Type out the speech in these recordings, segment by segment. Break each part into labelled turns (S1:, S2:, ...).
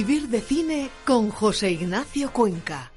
S1: Vivir de cine con José Ignacio Cuenca.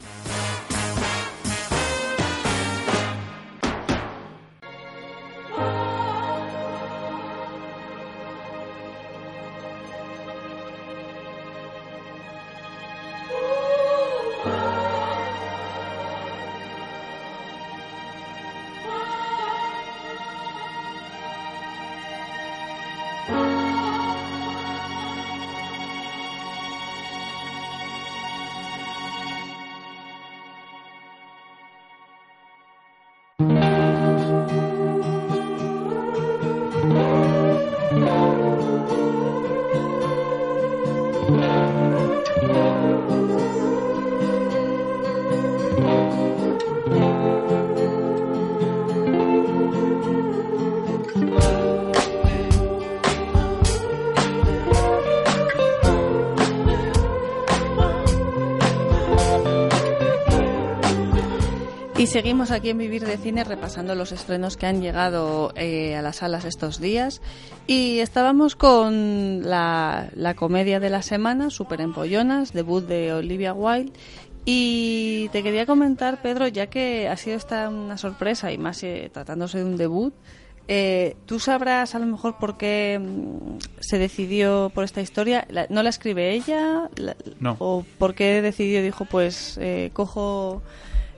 S2: Seguimos aquí en Vivir de Cine repasando los estrenos que han llegado eh, a las salas estos días. Y estábamos con la, la comedia de la semana, Super Empollonas, debut de Olivia Wilde. Y te quería comentar, Pedro, ya que ha sido esta una sorpresa y más eh, tratándose de un debut, eh, ¿tú sabrás a lo mejor por qué mm, se decidió por esta historia? La- ¿No la escribe ella? La-
S3: No.
S2: ¿O por qué decidió, dijo, pues eh, cojo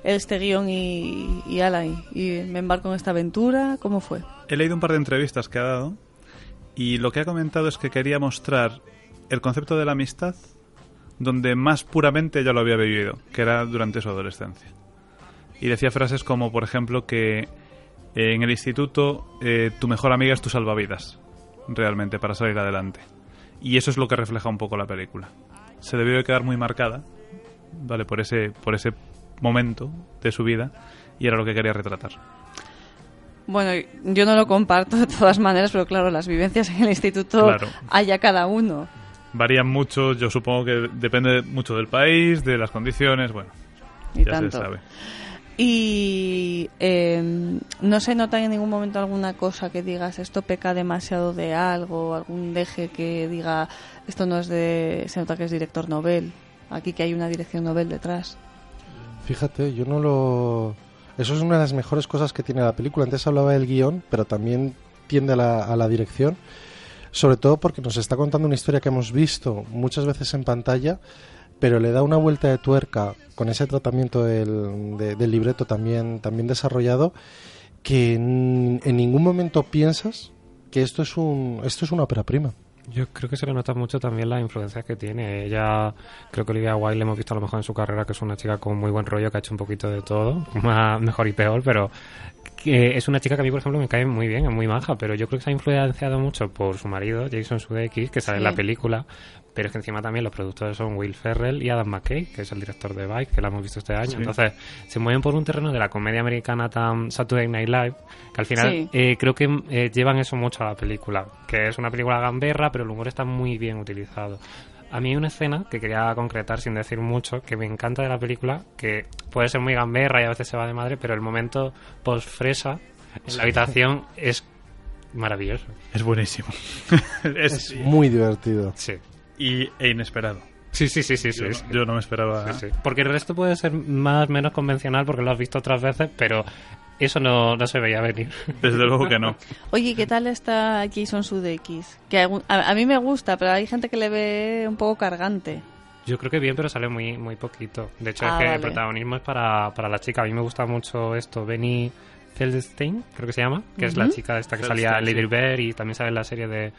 S2: este guion y, y ala, y, me embarco en esta aventura? ¿Cómo fue?
S3: He leído un par de entrevistas que ha dado y lo que ha comentado es que quería mostrar el concepto de la amistad donde más puramente ella lo había vivido, que era durante su adolescencia. Y decía frases como, por ejemplo, que en el instituto eh, tu mejor amiga es tu salvavidas, realmente, para salir adelante. Y eso es lo que refleja un poco la película. Se debió de quedar muy marcada, ¿vale? Por ese, por ese momento de su vida y era lo que quería retratar.
S2: Bueno, yo no lo comparto de todas maneras, pero claro, las vivencias en el instituto
S3: Claro.
S2: hay a cada uno.
S3: varían mucho, yo supongo que depende mucho del país, de las condiciones, bueno,
S2: Y
S3: ya
S2: tanto.
S3: se sabe.
S2: Y eh, no se nota en ningún momento alguna cosa que digas esto peca demasiado de algo, algún deje que diga esto no es de. Se nota que es director novel. Aquí que hay una dirección novel detrás.
S4: Fíjate, yo no lo... Eso es una de las mejores cosas que tiene la película. Antes hablaba del guion, pero también tiende a la, a la dirección. Sobre todo porque nos está contando una historia que hemos visto muchas veces en pantalla, pero le da una vuelta de tuerca con ese tratamiento del, de- del libreto también, también desarrollado, que en, en ningún momento piensas que esto es, un, esto es una ópera prima.
S5: Yo creo que se le nota mucho también las influencias que tiene. Ella, creo que Olivia Wilde hemos visto a lo mejor en su carrera que es una chica con muy buen rollo, que ha hecho un poquito de todo, más, mejor y peor, pero que es una chica que a mí, por ejemplo, me cae muy bien, es muy maja, pero yo creo que se ha influenciado mucho por su marido, Jason Sudeikis, que sale en la película, pero es que encima también los productores son Will Ferrell y Adam McKay, que es el director de Bike, que la hemos visto este año.
S3: Sí.
S5: Entonces, se mueven por un terreno de la comedia americana tan Saturday Night Live, que al final
S2: Sí.
S5: eh, creo que eh, llevan eso mucho a la película, que es una película gamberra, pero el humor está muy bien utilizado. A mí hay una escena que quería concretar sin decir mucho, que me encanta de la película, que puede ser muy gamberra y a veces se va de madre, pero el momento post-fresa en la habitación es maravilloso.
S3: Es buenísimo. es,
S4: Es muy divertido.
S5: Sí.
S3: Y, e inesperado.
S5: Sí, sí, sí, sí,
S3: Yo,
S5: sí.
S3: yo no me esperaba.
S5: Sí, sí. Porque el resto puede ser más menos convencional porque lo has visto otras veces, pero eso no, no se veía venir.
S3: Desde luego que no.
S2: Oye, ¿qué tal está Jason Sudeikis? Que a, a mí me gusta, pero hay gente que le ve un poco cargante.
S5: Yo creo que bien, pero sale muy muy poquito. De hecho,
S2: Ah,
S5: es que
S2: vale.
S5: el protagonismo es para, para la chica. A mí me gusta mucho esto. Benny Feldstein, creo que se llama, que es la chica esta que
S3: Feldstein,
S5: salía en Lady. Bird y también sale en la serie de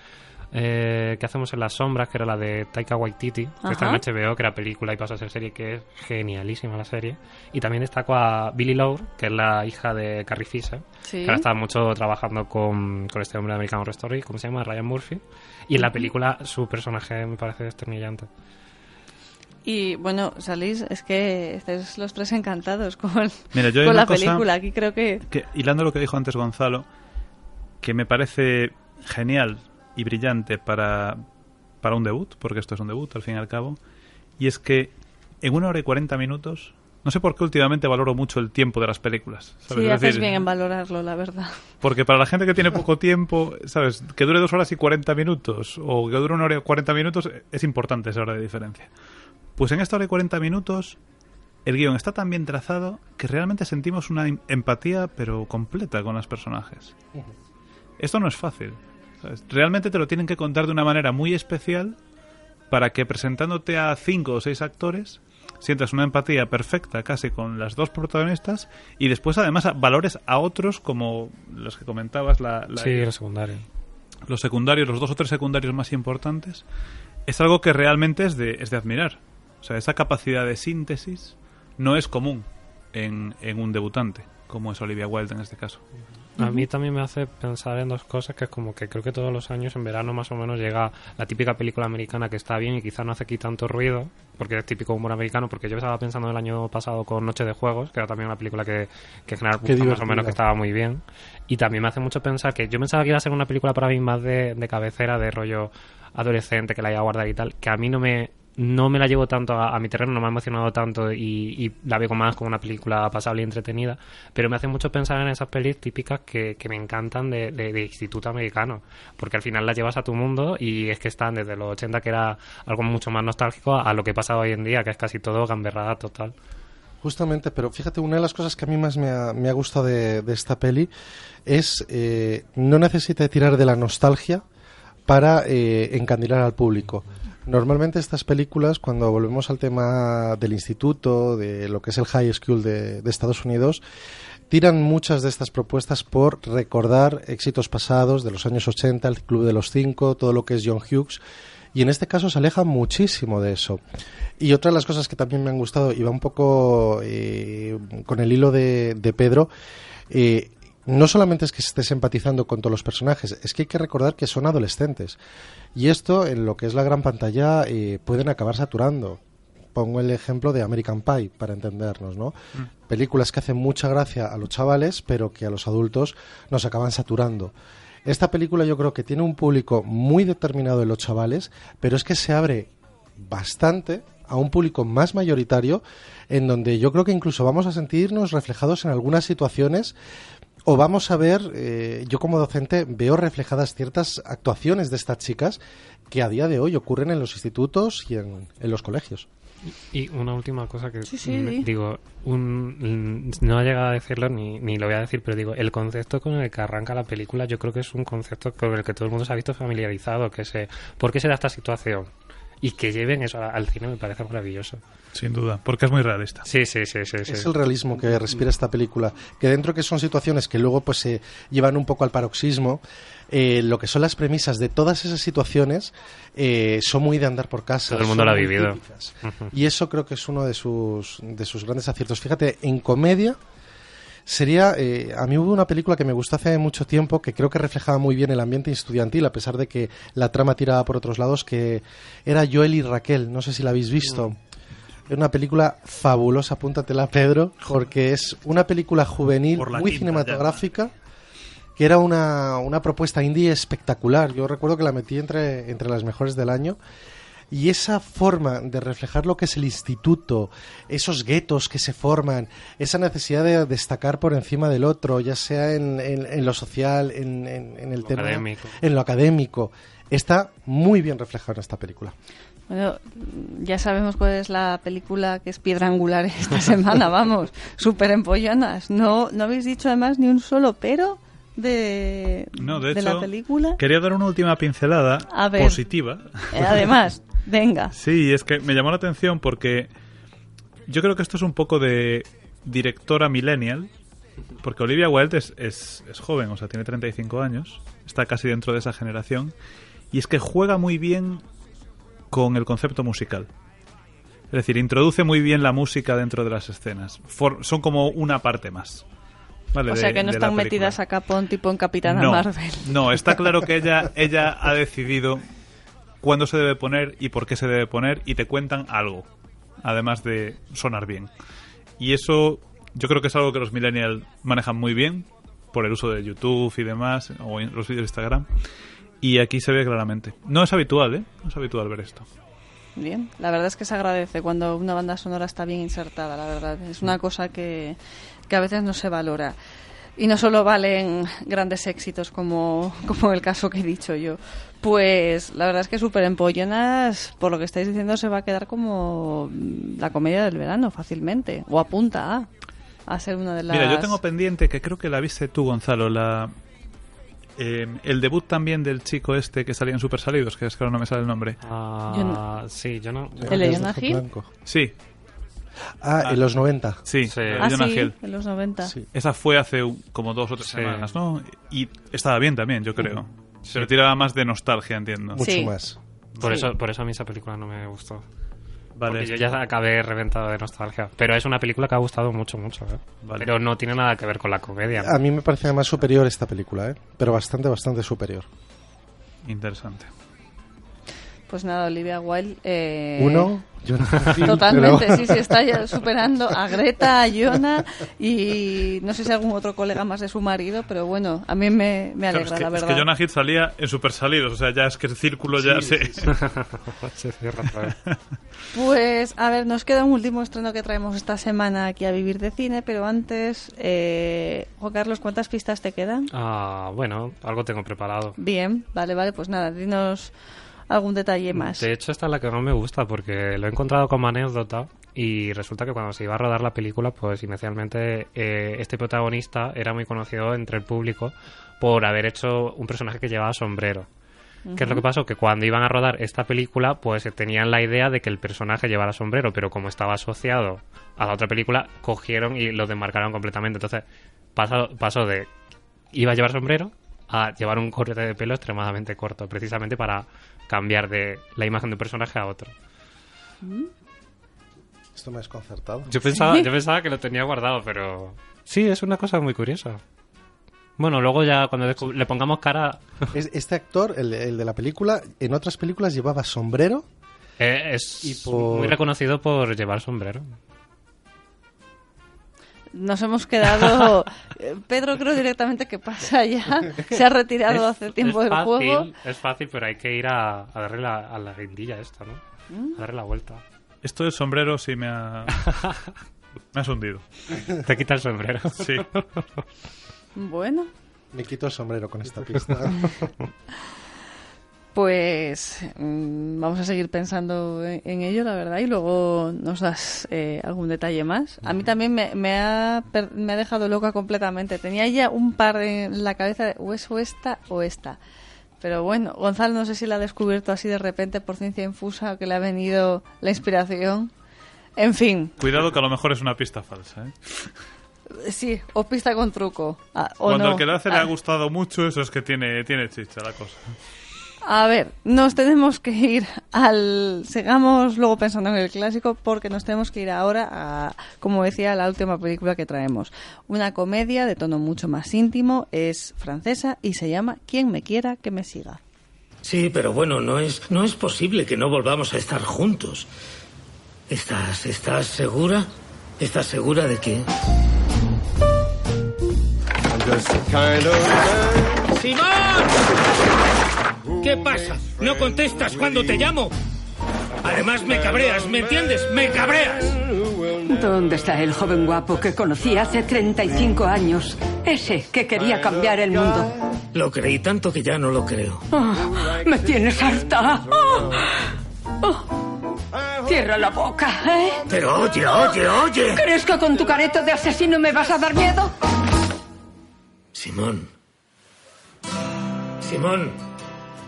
S5: eh, ¿Qué hacemos en las sombras? Que era la de Taika Waititi, que está en
S2: Ajá.
S5: HBO, que era película y pasó a ser serie, que es genialísima la serie. Y también destaco a Billy Lowe, que es la hija de Carrie Fisher,
S2: Sí.
S5: que ahora está mucho trabajando con, con este hombre de American Horror Story, ¿cómo se llama? Ryan Murphy. Y en la película su personaje me parece desternillante.
S2: Y bueno, salís, es que estáis los tres encantados con,
S3: Mira, yo hay
S2: con la película. Aquí creo que.
S3: que, hilando lo que dijo antes Gonzalo, que me parece genial y brillante para, para un debut, porque esto es un debut al fin y al cabo, y es que en una hora y cuarenta minutos No sé por qué últimamente valoro mucho el tiempo de las películas. ¿sabes?
S2: Sí,
S3: Es
S2: haces
S3: decir,
S2: bien en valorarlo, la verdad.
S3: Porque para la gente que tiene poco tiempo, ¿sabes? Que dure dos horas y 40 minutos o que dure una hora y 40 minutos, es importante esa hora de diferencia. Pues en esta hora y 40 minutos, el guion está tan bien trazado que realmente sentimos una em- empatía, pero completa con los personajes. Esto no es fácil. ¿Sabes? Realmente te lo tienen que contar de una manera muy especial para que presentándote a cinco o seis actores sientas una empatía perfecta casi con las dos protagonistas y después además valores a otros como los que comentabas, la, la-
S5: Sí, el secundario.
S3: los secundarios, los dos o tres secundarios más importantes, es algo que realmente es de, es de admirar. O sea, esa capacidad de síntesis no es común en, en un debutante, como es Olivia Wilde en este caso.
S5: A mí también me hace pensar en dos cosas que es como que creo que todos los años en verano más o menos llega la típica película americana que está bien y quizá no hace aquí tanto ruido porque es típico humor americano porque yo estaba pensando el año pasado con Noche de Juegos que era también una película que, que en general más o menos que estaba muy bien. Y también me hace mucho pensar que yo pensaba que iba a ser una película para mí más de, de cabecera de rollo adolescente que la iba a guardar y tal que a mí no me no me la llevo tanto a, mi terreno, no me ha emocionado tanto y, y la veo más como una película pasable y entretenida, pero me hace mucho pensar en esas pelis típicas que, me encantan de, de- instituto americano, porque al final las llevas a tu mundo y es que están desde los 80 que era algo mucho más nostálgico a, lo que pasa hoy en día, que es casi todo gamberrada total.
S4: Justamente, pero fíjate, una de las cosas que a mí más me ha, me ha gustado de, de esta peli es eh, no necesita tirar de la nostalgia para eh, encandilar al público. Normalmente estas películas, cuando volvemos al tema del instituto, de lo que es el high school de, Estados Unidos, tiran muchas de estas propuestas por recordar éxitos pasados de los años 80, el Club de los Cinco, todo lo que es John Hughes, y en este caso se aleja muchísimo de eso. Y otra de las cosas que también me han gustado, y va un poco eh, con el hilo de, de Pedro, eh, no solamente es que estés empatizando con todos los personajes, es que hay que recordar que son adolescentes. Y esto, en lo que es la gran pantalla, eh, pueden acabar saturando. Pongo el ejemplo de American Pie, para entendernos, ¿no? Películas que hacen mucha gracia a los chavales, pero que a los adultos nos acaban saturando. Esta película yo creo que tiene un público muy determinado de los chavales, pero es que se abre bastante a un público más mayoritario, en donde yo creo que incluso vamos a sentirnos reflejados en algunas situaciones o vamos a ver, eh, yo como docente veo reflejadas ciertas actuaciones de estas chicas que a día de hoy ocurren en los institutos y en, en los colegios.
S5: Y una última cosa que
S2: Sí, sí,
S5: digo, un, no he llegado a decirlo ni, ni lo voy a decir, pero digo, el concepto con el que arranca la película yo creo que es un concepto con el que todo el mundo se ha visto familiarizado, que es eh, ¿por qué se da esta situación? Y que lleven eso al cine me parece maravilloso.
S3: Sin duda, porque es muy realista.
S5: Sí, sí, sí, sí. sí.
S4: Es el realismo que respira esta película, que dentro que son situaciones que luego pues se llevan un poco al paroxismo, eh, lo que son las premisas de todas esas situaciones eh, son muy de andar por casa.
S5: Todo el mundo lo ha vivido.
S4: típicas. Y eso creo que es uno de sus, de sus grandes aciertos. Fíjate, en comedia sería, eh, a mí hubo una película que me gustó hace mucho tiempo que creo que reflejaba muy bien el ambiente estudiantil, a pesar de que la trama tiraba por otros lados, que era Joel y Raquel, no sé si la habéis visto. Es una película fabulosa, apúntatela Pedro, porque es una película juvenil muy cinematográfica que era una, una propuesta indie espectacular. Yo recuerdo que la metí entre, entre las mejores del año. Y esa forma de reflejar lo que es el instituto, esos guetos que se forman, esa necesidad de destacar por encima del otro, ya sea en, en- en lo social, en, en- en el
S5: Lo
S4: tema,
S5: académico.
S4: en lo académico, está muy bien reflejado en esta película.
S2: Bueno, ya sabemos cuál es la película que es piedra angular esta semana, vamos, súper empollonas. No, no habéis dicho además ni un solo pero de,
S3: No, de, hecho,
S2: la película.
S3: quería dar una última pincelada
S2: ver.
S3: positiva.
S2: Eh, además, venga.
S3: Sí, es que me llamó la atención porque yo creo que esto es un poco de directora millennial, porque Olivia Wilde es, es, es joven, o sea, tiene 35 años, está casi dentro de esa generación, y es que juega muy bien con el concepto musical. Es decir, introduce muy bien la música dentro de las escenas. For- son como una parte más. ¿vale?
S2: O sea que no están metidas a capón tipo en Capitana
S3: no,
S2: Marvel.
S3: No, está claro que ella, ella ha decidido cuándo se debe poner y por qué se debe poner y te cuentan algo, además de sonar bien. Y eso yo creo que es algo que los millennials manejan muy bien por el uso de YouTube y demás, o los vídeos de Instagram. Y aquí se ve claramente. No es habitual, ¿eh? No es habitual ver esto.
S2: Bien, la verdad es que se agradece cuando una banda sonora está bien insertada, la verdad. Es una cosa que, que a veces no se valora. Y no solo valen grandes éxitos como, como el caso que he dicho yo. Pues la verdad es que Super Empollonas, por lo que estáis diciendo, se va a quedar como la comedia del verano fácilmente. O apunta a, a ser una de las...
S3: Mira, yo tengo pendiente que creo que la viste tú, Gonzalo, la... eh, el debut también del chico este que salía en Super Salidos, que es que ahora no me sale el nombre.
S5: Ah,
S2: Yo no-
S5: Sí, yo no.
S2: ¿El de
S4: Es
S2: Jonah Hill?
S3: Sí,
S4: Ah, en los 90.
S3: sí,
S5: Sí.
S2: Ah, sí, en los 90.
S4: Sí.
S3: Esa fue hace como dos o tres
S5: Sí.
S3: semanas, ¿no? Y estaba bien también, yo creo. Se lo tiraba más de nostalgia, entiendo.
S4: Mucho
S2: Sí.
S4: más.
S5: Por,
S2: Sí.
S5: eso, por eso a mí esa película no me gustó.
S3: Vale.
S5: Porque yo ya acabé reventado de nostalgia. Pero es una película que ha gustado mucho, mucho. ¿eh?
S3: Vale.
S5: Pero no tiene nada que ver con la comedia.
S4: A mí me parece más superior esta película, ¿eh? Pero bastante, bastante superior.
S3: Interesante.
S2: Pues nada, Olivia Wilde... eh,
S4: Uno, Jonah Hill,
S2: Totalmente,
S4: pero-
S2: sí, sí, está ya superando a Greta, a Jonah y no sé si algún otro colega más de su marido, pero bueno, a mí me, me
S3: Claro,
S2: alegra,
S3: es, que,
S2: la
S3: es
S2: verdad.
S3: que Jonah Hill salía en Super Salidos, o sea, ya es que el círculo ya se...
S5: Se cierra otra vez.
S2: Pues, a ver, nos queda un último estreno que traemos esta semana aquí a Vivir de Cine, pero antes, eh, Juan Carlos, ¿cuántas pistas te quedan?
S5: Ah, bueno, algo tengo preparado.
S2: Bien, vale, vale, pues nada, dinos algún detalle más.
S5: De hecho, esta es la que no me gusta porque lo he encontrado como anécdota y resulta que cuando se iba a rodar la película, pues inicialmente eh, este protagonista era muy conocido entre el público por haber hecho un personaje que llevaba sombrero. ¿Qué es lo que pasó? Que cuando iban a rodar esta película, pues tenían la idea de que el personaje llevara sombrero, pero como estaba asociado a la otra película, cogieron y lo demarcaron completamente. Entonces, pasó, pasó de iba a llevar sombrero a llevar un corte de pelo extremadamente corto, precisamente para cambiar de la imagen de un personaje a otro.
S4: Esto me ha desconcertado.
S5: Yo pensaba, yo pensaba que lo tenía guardado, pero sí, es una cosa muy curiosa. Bueno, luego ya cuando le pongamos cara,
S4: Es- Este actor, el, el de la película, en otras películas llevaba sombrero.
S5: eh, es
S4: Y por-
S5: muy reconocido por llevar sombrero.
S2: Nos hemos quedado. eh, Pedro, creo directamente que pasa ya. Se ha retirado
S5: Es-
S2: hace tiempo del
S5: fácil,
S2: juego.
S5: Es fácil, pero hay que ir a, a darle la, a la guindilla esta, ¿no?
S2: Mm.
S5: A darle la vuelta.
S3: Esto del sombrero sí me ha... me has hundido.
S5: Te quita el sombrero.
S3: Sí.
S2: Bueno,
S4: Me quito el sombrero con esta pista.
S2: pues mm, vamos a seguir pensando en, en ello, la verdad, y luego nos das eh, algún detalle más. A mí también me, me ha, me ha dejado loca completamente. Tenía ya un par en la cabeza de o es o esta o esta. Pero bueno, Gonzalo no sé si la ha descubierto así de repente por ciencia infusa o que le ha venido la inspiración. En fin,
S3: Cuidado que a lo mejor es una pista falsa, ¿eh?
S2: sí, o pista con truco. ah, o
S3: Cuando
S2: no.
S3: al que lo hace le
S2: Ah.
S3: ha gustado mucho, eso es que tiene, tiene chicha la cosa.
S2: A ver, nos tenemos que ir al... Sigamos luego pensando en el clásico porque nos tenemos que ir ahora a, como decía, la última película que traemos. Una comedia de tono mucho más íntimo, es francesa y se llama Quien me quiera que me siga.
S6: Sí, pero bueno, no es, no es posible que no volvamos a estar juntos. ¿Estás, estás segura? ¿Estás segura de que...? ¡Simón! ¿Qué pasa? ¿No contestas cuando te llamo? Además me cabreas, ¿me entiendes? ¡Me cabreas!
S7: ¿Dónde está el joven guapo que conocí hace 35 años? Ese que quería cambiar el mundo.
S6: Lo creí tanto que ya no lo creo.
S7: Oh, me tienes harta. Oh, oh. Cierra la boca, ¿eh?
S6: Pero oye, oye, oye.
S7: ¿Crees que con tu careto de asesino me vas a dar miedo?
S6: Simón. Simón.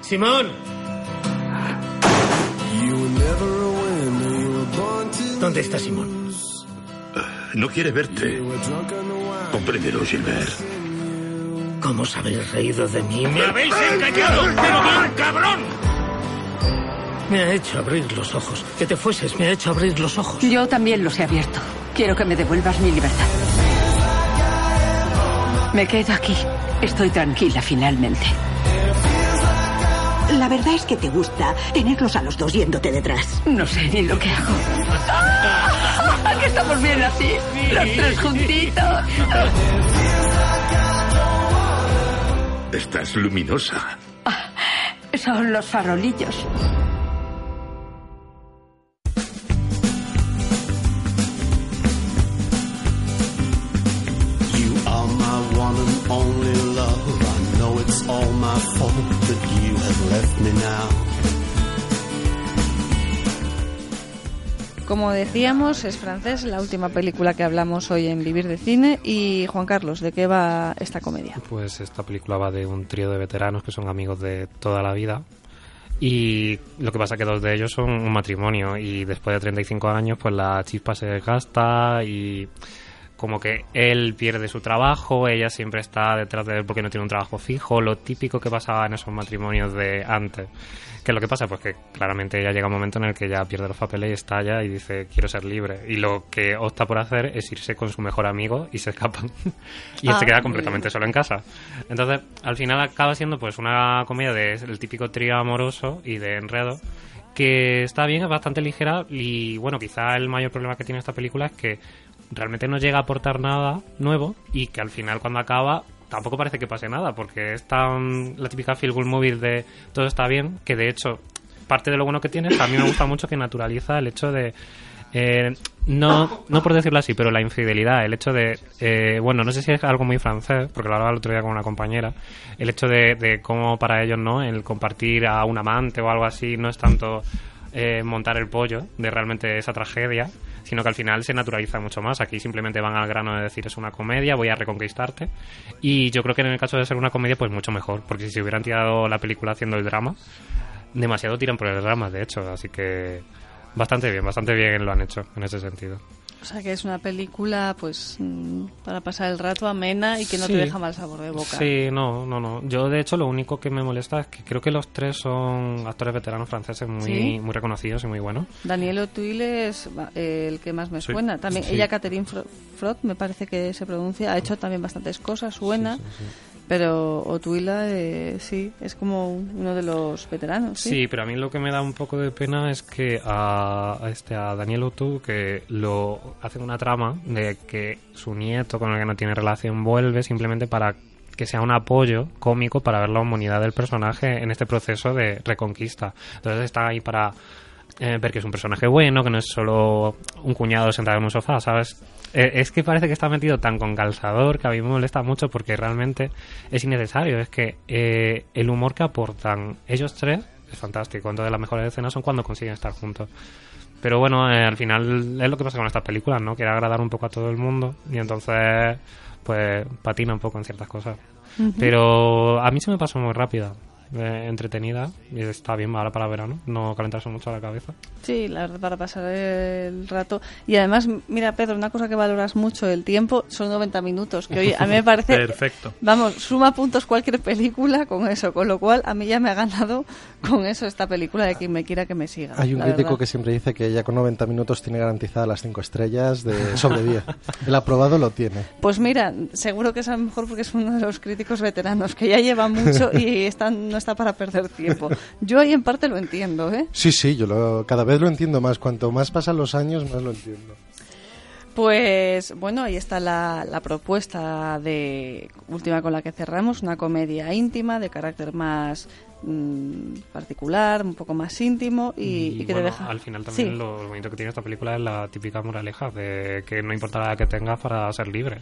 S6: Simón. ¿Dónde está Simón?
S8: No quiere verte. Compréndelo, Gilbert.
S6: ¿Cómo os habéis reído de mí? ¡Me habéis engañado! ¡Pero cabrón! Me ha hecho abrir los ojos. Que te fueses, me ha hecho abrir los ojos.
S7: Yo también los he abierto. Quiero que me devuelvas mi libertad. Me quedo aquí. Estoy tranquila finalmente.
S9: La verdad es que te gusta tenerlos a los dos yéndote detrás.
S7: No sé ni lo que hago. ¡Ah! Que estamos bien así, los tres juntitos.
S8: Estás luminosa.
S7: Son los farolillos.
S2: Como decíamos, es francés, la última película que hablamos hoy en Vivir de Cine. Y Juan Carlos, ¿de qué va esta comedia?
S5: Pues esta película va de un trío de veteranos que son amigos de toda la vida. Y lo que pasa es que dos de ellos son un matrimonio y después de 35 años pues la chispa se desgasta y como que él pierde su trabajo, ella siempre está detrás de él porque no tiene un trabajo fijo, lo típico que pasaba en esos matrimonios de antes. ¿Qué es lo que pasa? Pues que claramente ella llega un momento en el que ya pierde los papeles y estalla y dice quiero ser libre. Y lo que opta por hacer es irse con su mejor amigo y se escapan. y él se
S2: Ah,
S5: queda completamente solo en casa. Entonces, al final acaba siendo pues una comedia del típico trío amoroso y de enredo que está bien, es bastante ligera y bueno, quizá el mayor problema que tiene esta película es que realmente no llega a aportar nada nuevo y que al final cuando acaba tampoco parece que pase nada porque es tan la típica feel good movie de todo está bien que de hecho parte de lo bueno que tiene a mí me gusta mucho que naturaliza el hecho de eh, no, no por decirlo así, pero la infidelidad, el hecho de, eh, bueno, no sé si es algo muy francés, porque lo hablaba el otro día con una compañera, el hecho de, de cómo para ellos, ¿no? El compartir a un amante o algo así no es tanto eh, montar el pollo de realmente esa tragedia, sino que al final se naturaliza mucho más. Aquí simplemente van al grano de decir es una comedia, voy a reconquistarte. Y yo creo que en el caso de ser una comedia, pues mucho mejor, porque si se hubieran tirado la película haciendo el drama, demasiado tiran por el drama, de hecho, así que bastante bien, bastante bien lo han hecho en ese sentido.
S2: O sea que es una película, pues, mm, para pasar el rato amena y que no
S5: Sí.
S2: te deja mal sabor de boca.
S5: Sí, no, no, no. Yo, de hecho, lo único que me molesta es que creo que los tres son actores veteranos franceses muy,
S2: ¿Sí?
S5: muy reconocidos y muy buenos.
S2: Daniel O'Toole es el que más me
S5: Sí.
S2: suena. También
S5: Sí.
S2: ella, Catherine Fro- Frot, me parece que se pronuncia, ha hecho también bastantes cosas, suena. Pero O'Toole, eh, sí, es como uno de los veteranos. Sí,
S5: pero a mí lo que me da un poco de pena es que a, este a Daniel O'Toole que lo hacen una trama de que su nieto con el que no tiene relación vuelve simplemente para que sea un apoyo cómico para ver la humanidad del personaje en este proceso de reconquista. Entonces está ahí para eh, ver que es un personaje bueno, que no es solo un cuñado sentado en un sofá, ¿sabes? Eh, es que parece que está metido tan con calzador que a mí me molesta mucho porque realmente es innecesario. Es que eh, el humor que aportan ellos tres es fantástico. Entonces las mejores escenas son cuando consiguen estar juntos. Pero bueno, eh, al final es lo que pasa con estas películas, ¿no? Quiere agradar un poco a todo el mundo y entonces pues patina un poco en ciertas cosas. Pero a mí se me pasó muy rápida, eh, entretenida y está bien ahora para verano, no calentarse mucho la cabeza.
S2: Sí, la verdad, para pasar el rato. Y además, mira, Pedro, una cosa que valoras mucho, el tiempo, son 90 minutos, que hoy a mí me parece...
S3: Perfecto.
S2: Vamos, suma puntos cualquier película con eso, con lo cual a mí ya me ha ganado con eso esta película de quien me quiera que me siga.
S4: Hay un crítico
S2: verdad.
S4: que siempre dice que ella con 90 minutos tiene garantizadas las 5 estrellas de sobre 10. El aprobado lo tiene.
S2: Pues mira, seguro que es a lo mejor porque es uno de los críticos veteranos, que ya lleva mucho y está, no está para perder tiempo. Yo ahí en parte lo entiendo, ¿eh?
S4: Sí, sí, yo lo- cada vez lo entiendo más. Cuanto más pasan los años, más lo entiendo.
S2: Pues bueno, ahí está la, la propuesta de última con la que cerramos, una comedia íntima de carácter más mm, particular, un poco más íntimo y, y que te deja.
S5: al final también
S2: Sí.
S5: lo, lo bonito que tiene esta película es la típica moraleja de que no importa la que tengas para ser libre.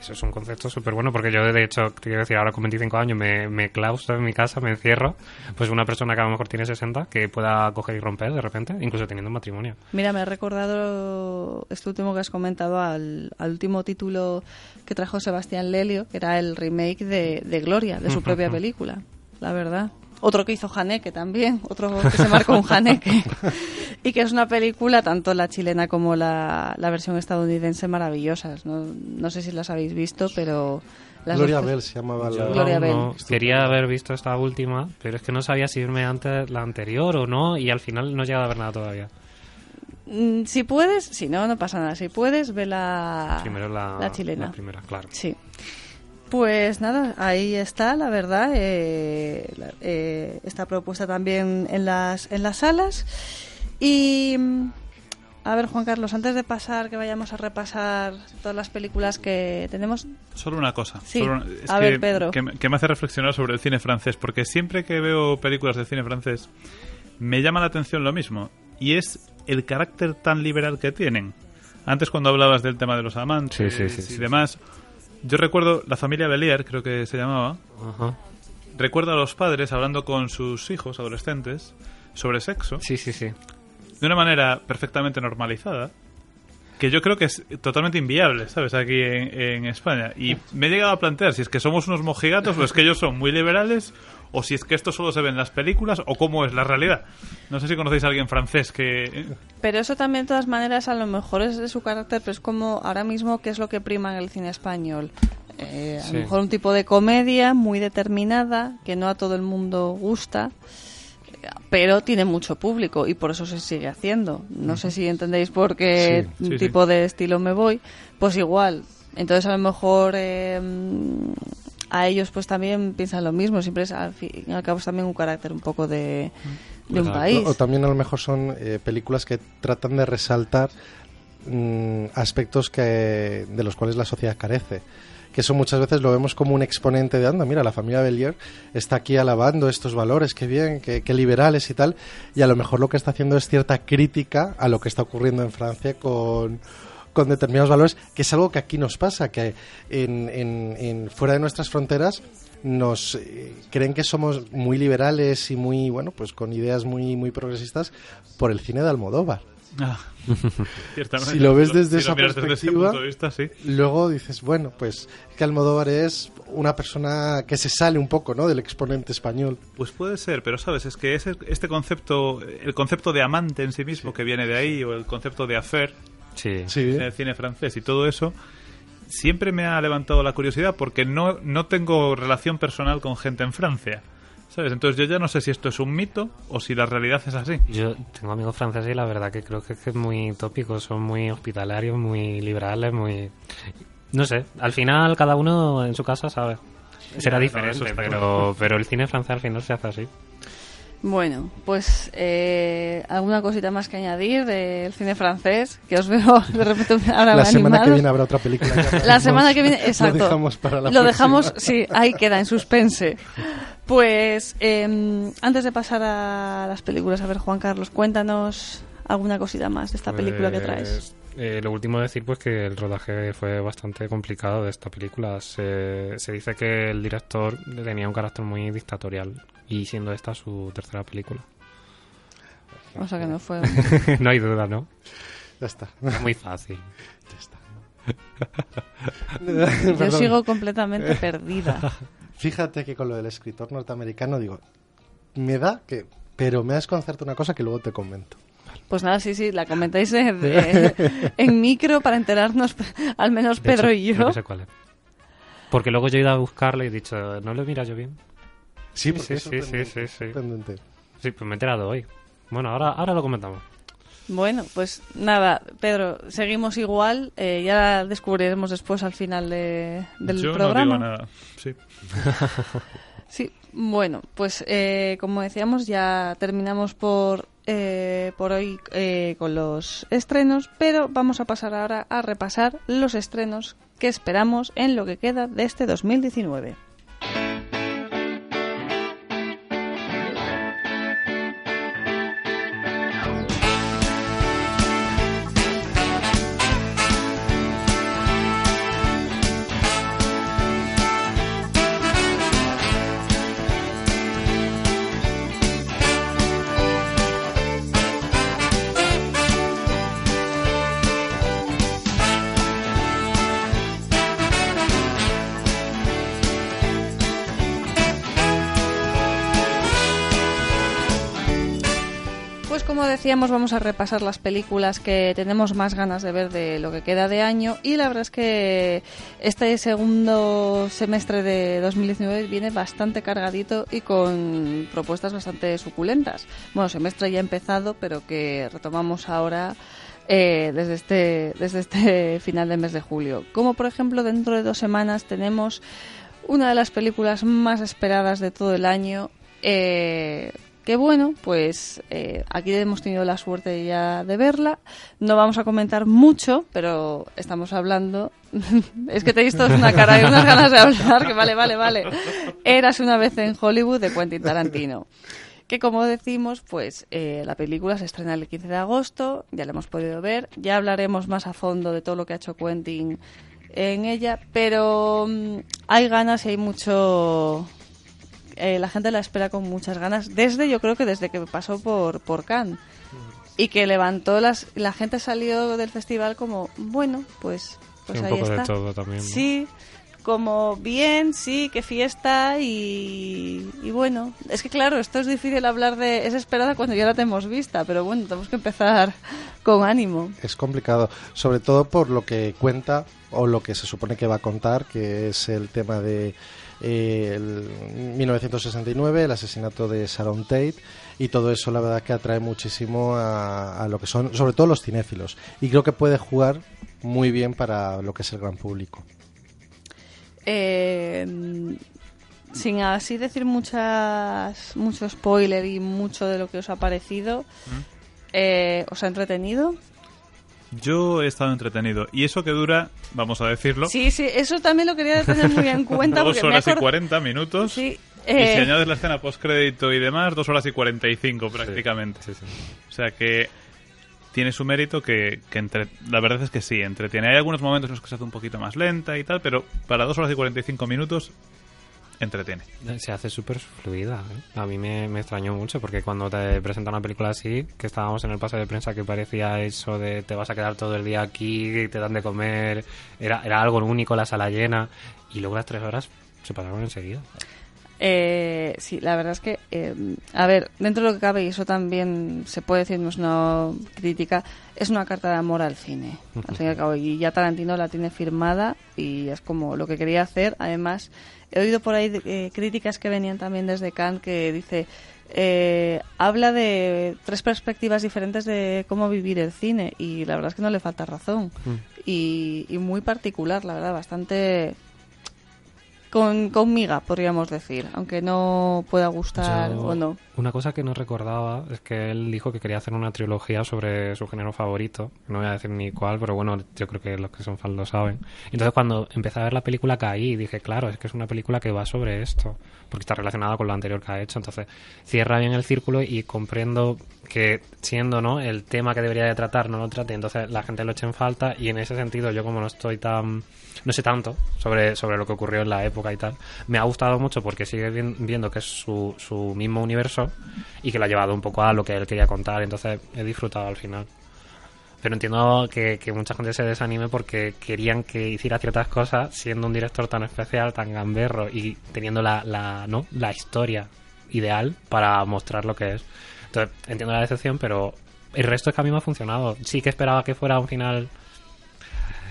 S5: Eso es un concepto súper bueno porque yo, de hecho, te quiero decir, ahora con 25 años me, me claustro en mi casa, me encierro. Pues una persona que a lo mejor tiene 60 que pueda coger y romper de repente, incluso teniendo un matrimonio.
S2: Mira, me ha recordado este último que has comentado al, al último título que trajo Sebastián Lelio, que era el remake de, de Gloria, de su propia película, la verdad. Otro que hizo Haneke también, otro que se marcó un Haneke. y que es una película, tanto la chilena como la, la versión estadounidense, maravillosas. No, no sé si las habéis visto, pero... Las
S4: Gloria Bell se llamaba la...
S2: Gloria Bell.
S5: no- quería haber visto esta última, pero es que no sabía si irme antes la anterior o no, y al final no he llegado a ver nada todavía.
S2: Mm, Si puedes, si no, no pasa nada. Si puedes, ve la,
S5: Primero la,
S2: la chilena.
S5: la primera, claro.
S2: Sí. Pues nada, ahí está, la verdad. eh, la- eh, está propuesta también en las, en las salas. Y. mm, A ver, Juan Carlos, antes de pasar, que vayamos a repasar todas las películas que tenemos.
S3: Solo una cosa.
S2: Sí.
S3: solo una- es
S2: A
S3: que,
S2: ver, Pedro.
S3: Que, me- que me hace reflexionar sobre el cine francés, porque siempre que veo películas de cine francés me llama la atención lo mismo, y es el carácter tan liberal que tienen. Antes cuando hablabas del tema de los amantes
S5: Sí, sí, sí,
S3: y
S5: sí,
S3: demás, yo recuerdo La familia Belier, creo que se llamaba,
S5: Ajá.
S3: recuerda a los padres hablando con sus hijos adolescentes sobre sexo.
S5: Sí, sí, sí.
S3: De una manera perfectamente normalizada. Que yo creo que es totalmente inviable, ¿sabes? Aquí en, en España. Y me he llegado a plantear si es que somos unos mojigatos o es que ellos son muy liberales o si es que esto solo se ve en las películas o cómo es la realidad. No sé si conocéis a alguien francés que...
S2: Pero eso también, de todas maneras, a lo mejor es de su carácter, pero es como ahora mismo qué es lo que prima en el cine español. Eh, a
S5: Sí.
S2: lo mejor un tipo de comedia muy determinada, que no a todo el mundo gusta, pero tiene mucho público y por eso se sigue haciendo. No sé si entendéis por qué
S3: Sí, sí, sí.
S2: tipo de estilo me voy. Pues igual. Entonces a lo mejor eh, a ellos pues también piensan lo mismo. Siempre es al fin y al cabo es también un carácter un poco de, de un país.
S4: O, o también a lo mejor son eh, películas que tratan de resaltar mm, aspectos que, de los cuales la sociedad carece. Que eso muchas veces lo vemos como un exponente de, anda, mira, la familia Bellier está aquí alabando estos valores, qué bien, qué, qué liberales y tal. Y a lo mejor lo que está haciendo es cierta crítica a lo que está ocurriendo en Francia con, con determinados valores, que es algo que aquí nos pasa, que en, en- fuera de nuestras fronteras nos eh, creen que somos muy liberales y muy, bueno, pues con ideas muy, muy progresistas por el cine de Almodóvar.
S3: Ah.
S4: Si lo ves desde
S3: si
S4: esa
S3: desde
S4: perspectiva,
S3: punto de vista, sí.
S4: luego dices, bueno, pues es que Almodóvar es una persona que se sale un poco, ¿no? Del exponente español.
S3: Pues puede ser, pero sabes, es que ese, este concepto, el concepto de amante en sí mismo que viene de ahí, o el concepto de affair
S5: Sí.
S4: Sí.
S3: en el cine francés y todo eso, siempre me ha levantado la curiosidad porque no, no tengo relación personal con gente en Francia. ¿Sabes? Entonces yo ya no sé si esto es un mito o si la realidad es así.
S5: Yo tengo amigos franceses y la verdad que creo que es, muy tópico, son muy hospitalarios, muy liberales, muy... No sé, al final cada uno en su casa sabe. Será diferente, pero, pero el cine francés al final se hace así.
S2: Bueno, pues eh, alguna cosita más que añadir del cine francés, que os veo de repente ahora
S4: La semana que viene habrá otra película.
S2: La semana que viene, exacto.
S4: Lo dejamos para la
S2: Lo dejamos, sí, ahí queda, en suspense. Pues eh, antes de pasar a las películas, a ver, Juan Carlos, cuéntanos alguna cosita más de esta película que traes.
S5: Eh, lo último decir pues que el rodaje fue bastante complicado de esta película. Se, se dice que el director tenía un carácter muy dictatorial y siendo esta su tercera película.
S2: O sea que no fue.
S5: no hay duda, ¿no?
S4: Ya está.
S5: Es muy fácil.
S2: Yo
S4: Perdón.
S2: sigo completamente perdida.
S4: Fíjate que con lo del escritor norteamericano digo, me da que... Pero me desconcerta una cosa que luego te comento.
S2: Pues nada, sí, sí, la comentáis de- en micro para enterarnos, al menos
S5: De
S2: Pedro
S5: hecho,
S2: y yo.
S5: que sé cuál es. Porque luego yo he ido a buscarlo y he dicho, ¿no lo mira yo bien?
S4: Sí,
S5: Sí, sí,
S4: es
S5: sí, sí, sí, sí.
S4: sorprendente.
S5: Sí, pues me he enterado hoy. Bueno, ahora, ahora lo comentamos.
S2: Bueno, pues nada, Pedro, seguimos igual. eh, ya descubriremos después al final de- del
S3: yo
S2: programa.
S3: no digo nada. Sí.
S2: Sí, bueno, pues eh, como decíamos, ya terminamos por, eh, por hoy eh, con los estrenos, pero vamos a pasar ahora a repasar los estrenos que esperamos en lo que queda de este 2019. Decíamos, vamos a repasar las películas que tenemos más ganas de ver de lo que queda de año y la verdad es que este segundo semestre de 2019 viene bastante cargadito y con propuestas bastante suculentas. Bueno, semestre ya empezado, pero que retomamos ahora eh, desde, este, desde este final del mes de julio. Como por ejemplo, dentro de dos semanas tenemos una de las películas más esperadas de todo el año. Eh, que bueno, pues eh, aquí hemos tenido la suerte ya de verla. No vamos a comentar mucho, pero estamos hablando. es que tenéis todos una cara y unas ganas de hablar, que vale, vale, vale. Eras una vez en Hollywood de Quentin Tarantino. Que como decimos, pues eh, la película se estrena el 15 de agosto, ya la hemos podido ver, ya hablaremos más a fondo de todo lo que ha hecho Quentin en ella, pero mm, hay ganas y hay mucho eh, la gente la espera con muchas ganas, desde, yo creo que desde que pasó por, por Cannes. Y que levantó las... La gente salió del festival como, bueno, pues, pues
S5: Sí, un
S2: ahí
S5: poco de todo también, ¿no?
S2: Sí, como bien, sí, qué fiesta y, y bueno, es que claro, esto es difícil hablar de es esperada cuando ya la tenemos vista, pero bueno, tenemos que empezar con ánimo.
S4: Es complicado, sobre todo por lo que cuenta o lo que se supone que va a contar, que es el tema de eh, el 1969, el asesinato de Sharon Tate y todo eso la verdad que atrae muchísimo a, a lo que son, sobre todo los cinéfilos. Y creo que puede jugar muy bien para lo que es el gran público.
S2: Eh, sin así decir muchas mucho spoiler y mucho de lo que os ha parecido, eh, ¿os ha entretenido?
S3: Yo he estado entretenido. Y eso que dura, vamos a decirlo,
S2: Sí, sí, eso también lo quería tener muy en cuenta.
S3: dos
S2: me
S3: horas y 40 minutos.
S2: Sí,
S3: Y
S2: eh,
S3: si añades la escena postcrédito y demás, dos horas y 45 prácticamente.
S5: Sí, sí.
S3: O sea que tiene su mérito que, que entre, la verdad es que sí, entretiene. Hay algunos momentos en los que se hace un poquito más lenta y tal, pero para dos horas y 45 minutos entretiene.
S5: Se hace súper fluida. ¿eh? A mí me, me extrañó mucho porque cuando te presentan una película así, que estábamos en el pase de prensa que parecía eso de te vas a quedar todo el día aquí, te dan de comer, era, era algo único la sala llena y luego las tres horas se pasaron enseguida.
S2: Eh, sí, la verdad es que, eh, a ver, dentro de lo que cabe, y eso también se puede decir, no es una crítica, es una carta de amor al cine, al fin y al cabo. Y ya Tarantino la tiene firmada y es como lo que quería hacer. Además, he oído por ahí de- eh, críticas que venían también desde Cannes que dice, eh, habla de tres perspectivas diferentes de cómo vivir el cine y la verdad es que no le falta razón. Y, y muy particular, la verdad, bastante con, con miga, podríamos decir, aunque no pueda gustar
S5: Yo-
S2: o no.
S5: Una cosa que no recordaba es que él dijo que quería hacer una trilogía sobre su género favorito. No voy a decir ni cuál, pero bueno, yo creo que los que son fans lo saben. Entonces cuando empecé a ver la película caí y dije, claro, es que es una película que va sobre esto, porque está relacionada con lo anterior que ha hecho. Entonces cierra bien el círculo y comprendo que siendo no el tema que debería de tratar no lo trate, entonces la gente lo echa en falta y en ese sentido yo como no estoy tan no sé tanto sobre, sobre lo que ocurrió en la época y tal. Me ha gustado mucho porque sigue vi- viendo que es su, su mismo universo y que lo ha llevado un poco a lo que él quería contar, entonces he disfrutado al final. Pero entiendo que, mucha gente se desanime porque querían que hiciera ciertas cosas siendo un director tan especial, tan gamberro y teniendo la, la, ¿no? la historia ideal para mostrar lo que es. Entonces entiendo la decepción, pero el resto es que a mí me ha funcionado. Sí que esperaba que fuera un final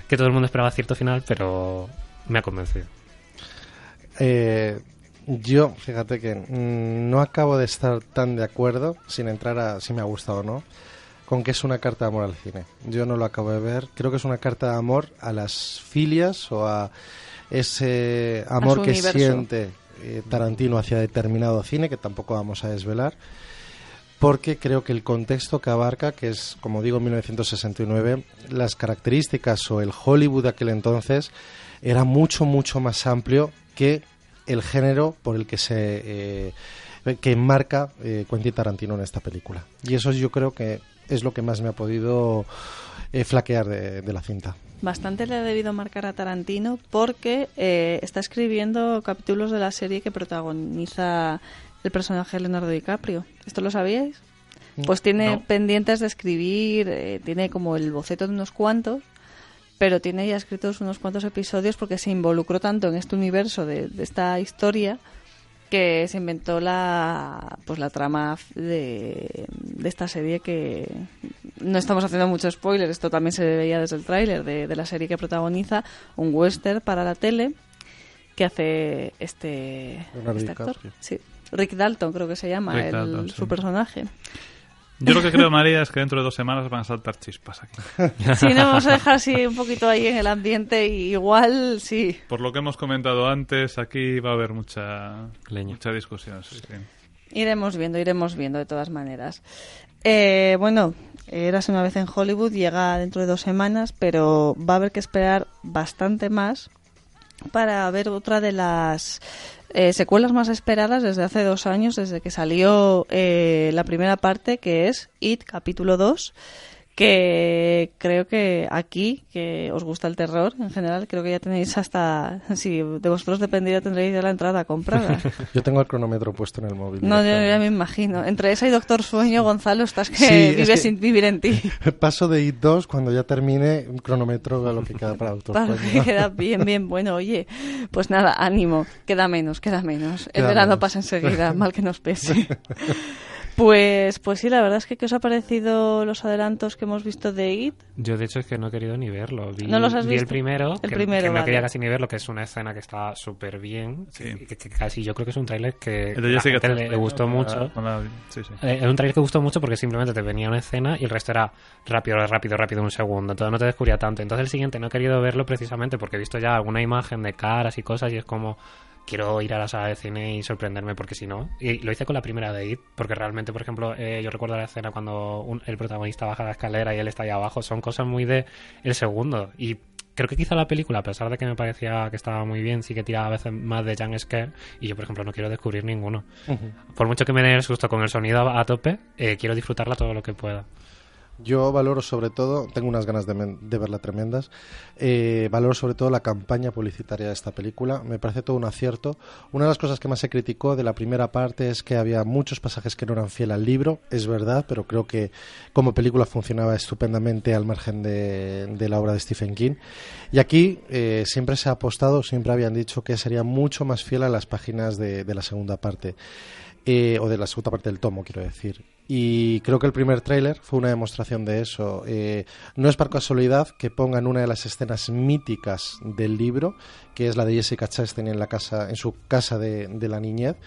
S5: que todo el mundo esperaba cierto final, pero me ha convencido.
S4: Eh, yo, fíjate que mm, no acabo de estar tan de acuerdo, sin entrar a si me ha gustado o no, con que es una carta de amor al cine. Yo no lo acabo de ver. Creo que es una carta de amor a las filias o a ese amor que
S2: universo.
S4: siente eh, Tarantino hacia determinado cine, que tampoco vamos a desvelar. Porque creo que el contexto que abarca, que es, como digo, 1969, las características o el Hollywood de aquel entonces era mucho, mucho más amplio que el género por el que se eh, que enmarca eh, Quentin Tarantino en esta película. Y eso yo creo que es lo que más me ha podido eh, flaquear de, de la cinta.
S2: Bastante le ha debido marcar a Tarantino porque eh, está escribiendo capítulos de la serie que protagoniza el personaje de Leonardo DiCaprio. ¿Esto lo sabíais? Pues tiene
S3: No.
S2: pendientes de escribir, eh, tiene como el boceto de unos cuantos, pero tiene ya escritos unos cuantos episodios porque se involucró tanto en este universo de, de esta historia que se inventó la pues la trama de, de esta serie que no estamos haciendo mucho spoiler, esto también se veía desde el tráiler de, de la serie que protagoniza un western para la tele que hace este, este actor. Sí. Rick Dalton creo que se llama el-
S3: Dalton, sí.
S2: su personaje.
S3: Yo lo que creo, María, es que dentro de dos semanas van a saltar chispas aquí.
S2: Si no vamos a dejar así un poquito ahí en el ambiente y igual sí.
S3: Por lo que hemos comentado antes, aquí va a haber mucha,
S5: Leña.
S3: mucha discusión. sí, sí.
S2: Iremos viendo, iremos viendo de todas maneras. Eh, bueno, eras una vez en Hollywood, llega dentro de dos semanas, pero va a haber que esperar bastante más para ver otra de las eh, secuelas más esperadas desde hace dos años, desde que salió eh, la primera parte, que es It, capítulo 2, que creo que aquí, que os gusta el terror en general, creo que ya tenéis hasta, si de vosotros dependiera, tendréis ya la entrada comprada.
S4: Yo tengo el cronómetro puesto en el móvil.
S2: No, yo ya me imagino. Entre esa y Doctor Sueño, Gonzalo, estás que vives sin vivir en ti.
S4: Paso de IT 2 cuando ya termine un cronómetro a lo que queda para Doctor Sueño.
S2: queda bien, bien. Bueno, oye, pues nada, ánimo. Queda menos, queda menos. el verano pasa enseguida, mal que nos pese. Pues, pues sí, la verdad es que ¿qué os ha parecido los adelantos que hemos visto de IT?
S5: Yo de hecho es que no he querido ni verlo. Vi,
S2: ¿No los has
S5: vi
S2: visto?
S5: el primero,
S2: el
S5: que,
S2: primero,
S5: que no quería casi ni verlo, que es una escena que está súper bien.
S3: Sí.
S5: Que, que casi yo creo que es un tráiler que a le, gustó
S3: ¿no?
S5: mucho.
S3: Sí, sí.
S5: Eh, es un trailer que gustó mucho porque simplemente te venía una escena y el resto era rápido, rápido, rápido, un segundo. Entonces no te descubría tanto. Entonces el siguiente no he querido verlo precisamente porque he visto ya alguna imagen de caras y cosas y es como quiero ir a la sala de cine y sorprenderme porque si no. Y lo hice con la primera de It porque realmente, por ejemplo, eh, yo recuerdo la escena cuando un- el protagonista baja la escalera y él está ahí abajo. Son cosas muy de el segundo y creo que quizá la película, a pesar de que me parecía que estaba muy bien, sí que tiraba a veces más de jump scare y yo, por ejemplo, no quiero descubrir ninguno. Por mucho que me dé el susto con el sonido a tope, eh, quiero disfrutarla todo lo que pueda.
S4: Yo valoro sobre todo, tengo unas ganas de, verla tremendas, eh, valoro sobre todo la campaña publicitaria de esta película, me parece todo un acierto. Una de las cosas que más se criticó de la primera parte es que había muchos pasajes que no eran fiel al libro, es verdad, pero creo que como película funcionaba estupendamente al margen de, de la obra de Stephen King. Y aquí eh, siempre se ha apostado, siempre habían dicho que sería mucho más fiel a las páginas de, de la segunda parte. Eh, o de la segunda parte del tomo, quiero decir. Y creo que el primer tráiler fue una demostración de eso. Eh, no es por casualidad que pongan una de las escenas míticas del libro, que es la de Jessica Chastain en, la casa, en su casa de, de la niñez.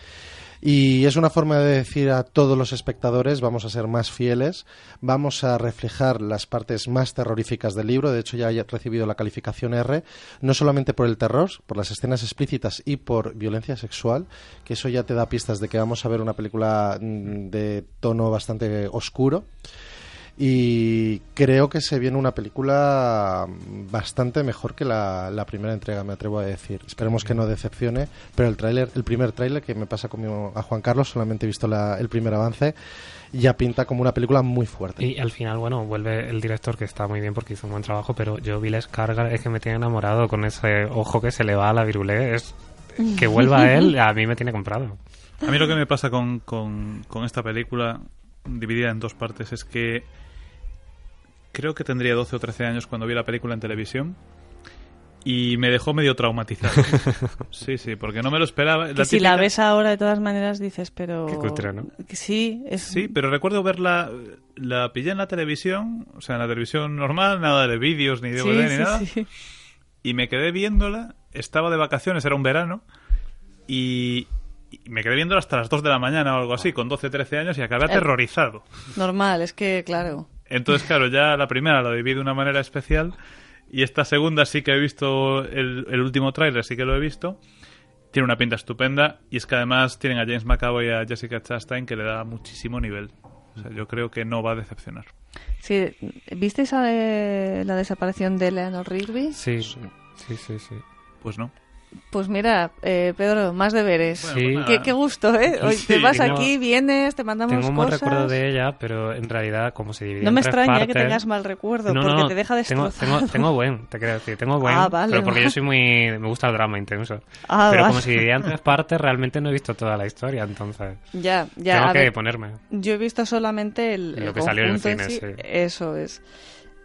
S4: Y es una forma de decir a todos los espectadores, vamos a ser más fieles, vamos a reflejar las partes más terroríficas del libro. De hecho, ya ha recibido la calificación R, no solamente por el terror, por las escenas explícitas y por violencia sexual, que eso ya te da pistas de que vamos a ver una película mm, de tono bastante oscuro. Y creo que se viene una película bastante mejor que la, la primera entrega, me atrevo a decir. Esperemos que no decepcione, pero el tráiler, el primer tráiler que me pasa conmigo a Juan Carlos, solamente he visto la- el primer avance, ya pinta como una película muy fuerte.
S5: Y al final, bueno, vuelve el director que está muy bien porque hizo un buen trabajo, pero yo vi la descarga, es que me tiene enamorado con ese ojo que se le va a la virulé. Es que vuelva a él, a mí me tiene comprado.
S3: A mí lo que me pasa con, con, con esta película, dividida en dos partes, es que creo que tendría 12 o 13 años cuando vi la película en televisión y me dejó medio traumatizado. Sí, sí, porque no me lo esperaba.
S2: Que si la
S3: típica-
S2: ves ahora, de todas maneras, dices, pero...
S5: Qué cutre, ¿no?
S2: Sí, es...
S3: Sí, pero recuerdo verla, la pillé en la televisión, o sea, en la televisión normal, nada de vídeos ni de
S2: Sí,
S3: DVD ni
S2: sí,
S3: nada.
S2: sí.
S3: Y me quedé viéndola, estaba de vacaciones, era un verano, y, y me quedé viéndola hasta las 2 de la mañana o algo así, con 12, 13 años, y acabé
S2: Eh.
S3: aterrorizado.
S2: Normal, es que, claro...
S3: Entonces, claro, ya la primera la viví de una manera especial, y esta segunda sí que he visto, el, el último tráiler sí que lo he visto, tiene una pinta estupenda, y es que además tienen a James McAvoy y a Jessica Chastain que le da muchísimo nivel. O sea, yo creo que no va a decepcionar.
S2: Sí, ¿Visteis la desaparición de Eleanor Rigby?
S5: Sí, sí, sí, sí.
S3: Pues no.
S2: Pues mira, eh, Pedro, más deberes.
S3: Bueno,
S5: Sí.
S3: pues nada.
S2: Qué, qué gusto, ¿eh? Hoy
S3: Sí,
S2: te vas
S5: tengo-
S2: aquí, vienes, te mandamos
S5: Tengo un buen
S2: cosas.
S5: recuerdo de ella, pero en realidad, como se divide
S2: No
S5: en
S2: me
S5: tres
S2: extraña que tengas mal recuerdo,
S5: No,
S2: porque
S5: no,
S2: te deja destrozado.
S5: tengo, tengo buen, te quiero decir, tengo buen,
S2: Ah, vale,
S5: pero porque
S2: vale.
S5: yo soy muy... me gusta el drama intenso.
S2: Ah,
S5: pero
S2: vale.
S5: como se dividía en tres partes, realmente no he visto toda la historia, entonces
S2: Ya, ya.
S5: tengo
S2: a
S5: que
S2: ver,
S5: ponerme.
S2: Yo he visto solamente el,
S5: Lo
S2: el
S5: que salió en el cine,
S2: sí.
S5: sí.
S2: Eso es.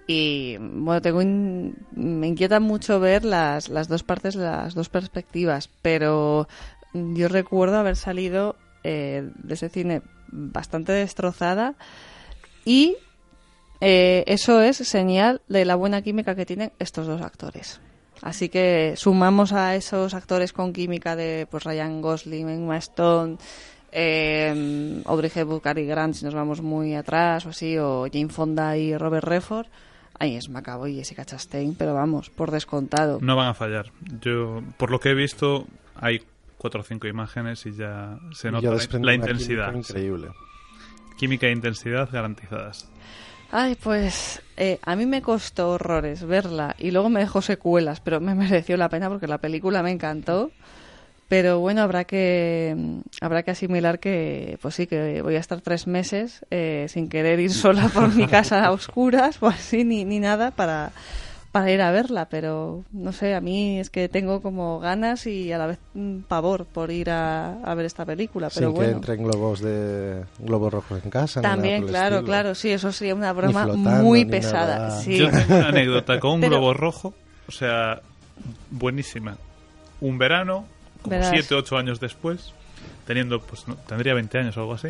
S2: Y bueno, tengo me inquieta mucho ver las, las dos partes, las dos perspectivas, pero yo recuerdo haber salido eh, de ese cine bastante destrozada y eh, eso es señal de la buena química que tienen estos dos actores. Así que sumamos a esos actores con química de pues Ryan Gosling, Emma Stone, eh, Audrey Hepburn, Cary Grant, si nos vamos muy atrás o así, o Jane Fonda y Robert Redford. Ahí es Macabo y Jessica Chastain, pero vamos, por descontado.
S3: No van a fallar. Yo, por lo que he visto, hay cuatro o cinco imágenes y ya se nota
S4: ya
S3: la, intensidad.
S4: química increíble.
S3: Química e intensidad garantizadas.
S2: Ay, pues eh, a mí me costó horrores verla y luego me dejó secuelas, pero me mereció la pena porque la película me encantó. Pero bueno, habrá que habrá que asimilar que, pues sí, que voy a estar tres meses eh, sin querer ir sola por mi casa a oscuras, pues así, ni, ni nada para, para ir a verla. Pero no sé, a mí es que tengo como ganas y a la vez mm, pavor por ir a, a ver esta película. Pero
S4: Sin que
S2: bueno.
S4: entren globos de globos rojos en casa. ni nada
S2: También, claro,
S4: estilo.
S2: claro, sí, eso sería una broma
S4: flotando,
S2: muy pesada.
S4: nada.
S2: Sí.
S3: Yo tengo una anécdota con un
S2: Pero-
S3: globo rojo, o sea, buenísima. Un verano, como
S2: Verás.
S3: 7, 8 años después, teniendo, pues no, tendría 20 años o algo así,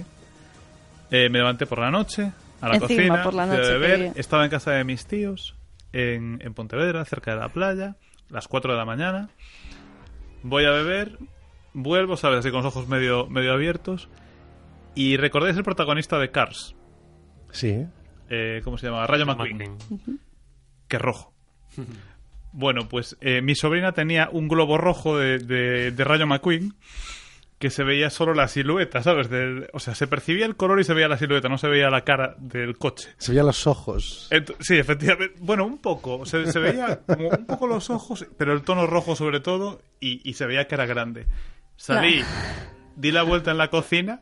S3: eh, me levanté por la noche a la
S2: Encima,
S3: cocina,
S2: por la noche,
S3: beber, estaba en casa de mis tíos, en, en Pontevedra, cerca de la playa, las 4 de la mañana, voy a beber, vuelvo, sabes, así con los ojos medio, medio abiertos, y recordé el protagonista de Cars,
S4: Sí.
S3: eh, ¿cómo se llama? Rayo McQueen que es rojo. Bueno, pues eh, mi sobrina tenía un globo rojo de, de- de Rayo McQueen que se veía solo la silueta, ¿sabes? Del- o sea, se percibía el color y se veía la silueta, no se veía la cara del coche.
S4: Se veían los ojos.
S3: Sí, efectivamente. Bueno, un poco. Se, se veía como un poco los ojos, pero el tono rojo sobre todo, y, y se veía que era grande. Salí, di la vuelta en la cocina,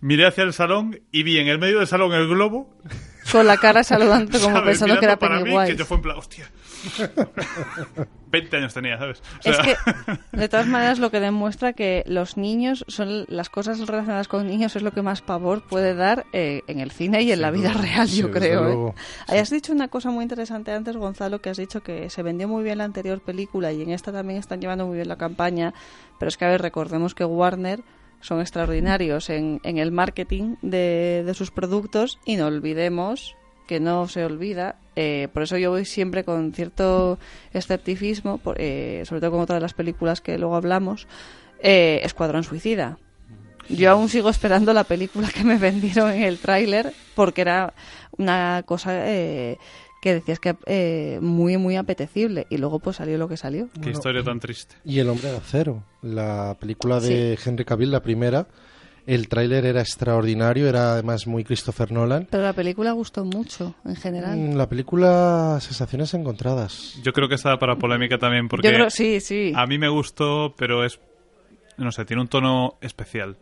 S3: miré hacia el salón y vi en el medio del salón el globo
S2: Con la cara saludante como pensando que era
S3: Mirando para mí,
S2: Pennywise.
S3: que yo fue en plan, hostia. 20 años tenía, ¿sabes? O
S2: Es
S3: sea,
S2: que, de todas maneras, lo que demuestra que los niños son las cosas relacionadas con niños es lo que más pavor puede dar eh, en el cine y en la vida real,
S4: sí,
S2: yo creo. ¿eh?
S4: luego.
S2: Hayas dicho una cosa muy interesante antes, Gonzalo, que has dicho que se vendió muy bien la anterior película y en esta también están llevando muy bien la campaña, pero es que, a ver, recordemos que Warner son extraordinarios en, en el marketing de, de sus productos y no olvidemos que no se olvida. eh, por eso yo voy siempre con cierto escepticismo, por- eh, sobre todo con otra de las películas que luego hablamos, eh, Escuadrón Suicida. Yo aún sigo esperando la película que me vendieron en el tráiler porque era una cosa eh, que decías que eh, muy, muy apetecible y luego pues salió lo que salió.
S3: Qué historia tan triste.
S4: Y El Hombre de Acero, la película de Henry Cavill, la primera. El tráiler era extraordinario, era además muy Christopher Nolan.
S2: Pero la película gustó mucho en general.
S4: Mm, La película, sensaciones encontradas.
S3: Yo creo que está para polémica también porque
S2: Yo creo, sí, sí.
S3: a mí me gustó, pero es, no sé, tiene un tono especial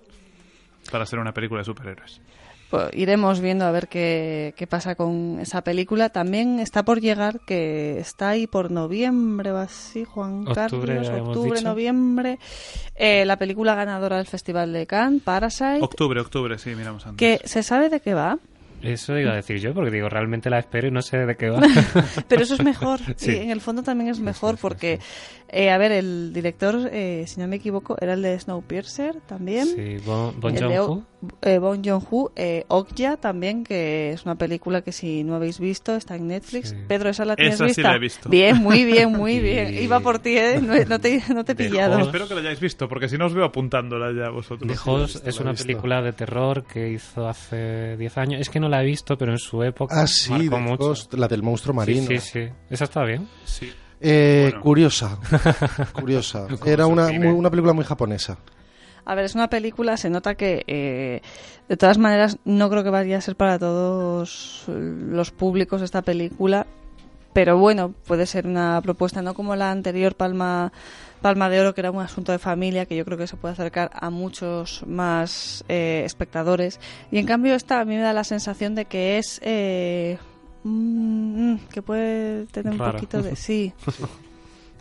S3: para ser una película de superhéroes.
S2: Pues iremos viendo a ver qué, qué pasa con esa película. También está por llegar, que está ahí por noviembre o así, Juan
S5: Octubre,
S2: Carlos, octubre, noviembre. Eh, la película ganadora del Festival de Cannes, Parasite,
S3: Octubre, octubre, sí, miramos antes.
S2: que se sabe de qué va,
S5: Eso iba a decir yo, porque digo, realmente la espero y no sé de qué va.
S2: pero eso es mejor.
S5: Sí.
S2: Y en el fondo también es mejor porque, eh, a ver, el director, eh, si no me equivoco, era el de Snowpiercer también.
S5: Sí, Bon, bon Joon-ho.
S2: Eh, Bong Joon-ho, eh, Okja también, que es una película que si no habéis visto está en Netflix.
S5: Sí.
S2: Pedro, ¿esa la tienes
S3: Esa sí
S2: vista?
S3: la he visto.
S2: Bien, muy bien, muy
S5: Y-
S2: bien. Iba por ti, ¿eh? No, no te, no te he pillado.
S5: Host.
S3: Espero que la hayáis visto, porque si no os veo apuntándola ya vosotros.
S5: The Host
S4: visto,
S5: es una película de terror que hizo hace 10 años. Es que no la he visto, pero en su época
S4: Ah, sí,
S5: marcó
S4: The
S5: mucho.
S4: Ghost, la del monstruo
S5: Sí,
S4: marino.
S5: sí, sí. Esa está bien.
S3: Sí.
S4: Eh,
S3: Bueno.
S4: Curiosa, curiosa. Era una, muy- una película muy japonesa.
S2: A ver, es una película, se nota que eh, de todas maneras no creo que vaya a ser para todos los públicos esta película, pero bueno, puede ser una propuesta, no como la anterior Palma, Palma de Oro, que era un asunto de familia, que yo creo que se puede acercar a muchos más eh, espectadores. Y en cambio esta a mí me da la sensación de que es... eh, mm, que puede tener un poquito de... Sí.